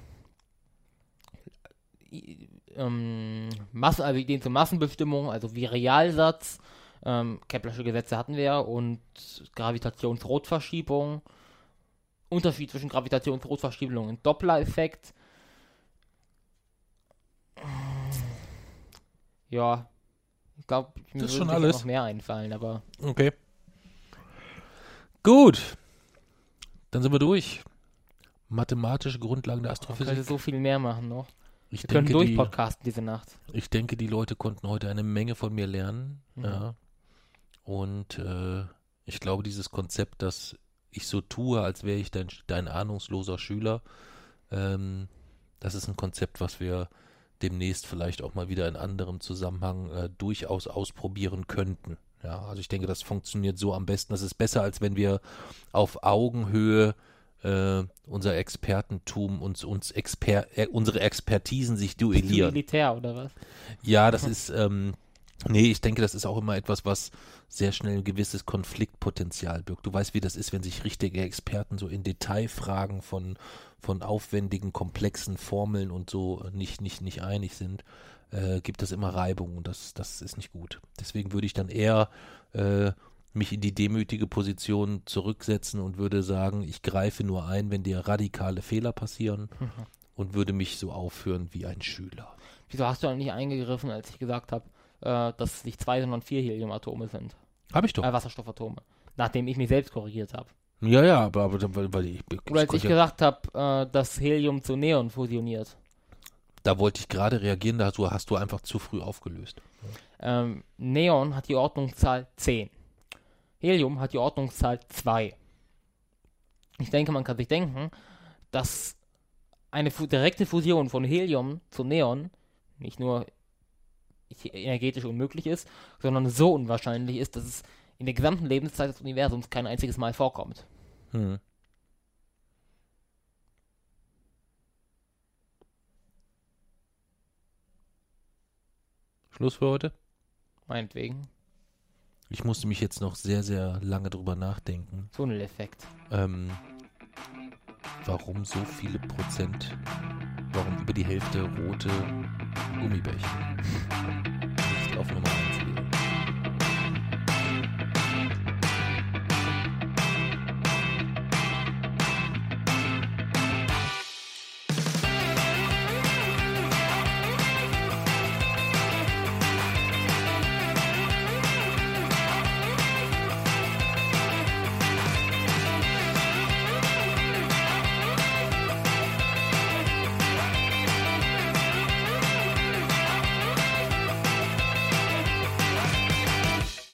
ähm, Massen, also Ideen zur Massenbestimmung, also wie Realsatz, ähm, Keplersche Gesetze hatten wir ja und Gravitationsrotverschiebung, Unterschied zwischen Gravitationsrotverschiebung und Doppler-Effekt. Ja, ich glaube, mir das würde alles. noch mehr einfallen, aber. Okay. Gut. Dann sind wir durch. Mathematische Grundlagen der Man könnte Astrophysik. so viel mehr machen noch. Ich Wir können denke, die, durchpodcasten diese Nacht. ich denke, die Leute konnten heute eine Menge von mir lernen. Mhm. Ja. Und äh, ich glaube, dieses Konzept, dass ich so tue, als wäre ich dein, dein ahnungsloser Schüler, ähm, das ist ein Konzept, was wir demnächst vielleicht auch mal wieder in anderem Zusammenhang äh, durchaus ausprobieren könnten. Ja, also ich denke, das funktioniert so am besten. Das ist besser, als wenn wir auf Augenhöhe äh, unser Expertentum uns, uns Exper äh, unsere Expertisen sich duellieren. Militär oder was? Ja, das ist, ähm, nee, ich denke, das ist auch immer etwas, was sehr schnell ein gewisses Konfliktpotenzial birgt. Du weißt, wie das ist, wenn sich richtige Experten so in Detailfragen von, von aufwendigen, komplexen Formeln und so nicht, nicht, nicht einig sind, äh, gibt es immer Reibung und das, das ist nicht gut. Deswegen würde ich dann eher äh, mich in die demütige Position zurücksetzen und würde sagen, ich greife nur ein, wenn dir radikale Fehler passieren und würde mich so aufführen wie ein Schüler. Wieso hast du eigentlich eingegriffen, als ich gesagt habe, äh, dass es nicht zwei, sondern vier Heliumatome sind? Habe ich doch. Äh, Wasserstoffatome. Nachdem ich mich selbst korrigiert habe. Ja, ja, aber, aber weil, weil ich, Oder als ich gesagt habe, äh, dass Helium zu Neon fusioniert. da wollte ich gerade reagieren, da hast du, hast du einfach zu früh aufgelöst. Ähm, Neon hat die Ordnungszahl 10. Helium hat die Ordnungszahl 2. Ich denke, man kann sich denken, dass eine direkte Fusion von Helium zu Neon nicht nur energetisch unmöglich ist, sondern so unwahrscheinlich ist, dass es in der gesamten Lebenszeit des Universums kein einziges Mal vorkommt. Hm. Schluss für heute. Meinetwegen. Ich musste mich jetzt noch sehr, sehr lange drüber nachdenken, Tunneleffekt. ähm, warum so viele Prozent, warum über die Hälfte rote Gummibärchen nicht auf Nummer 1 liegen.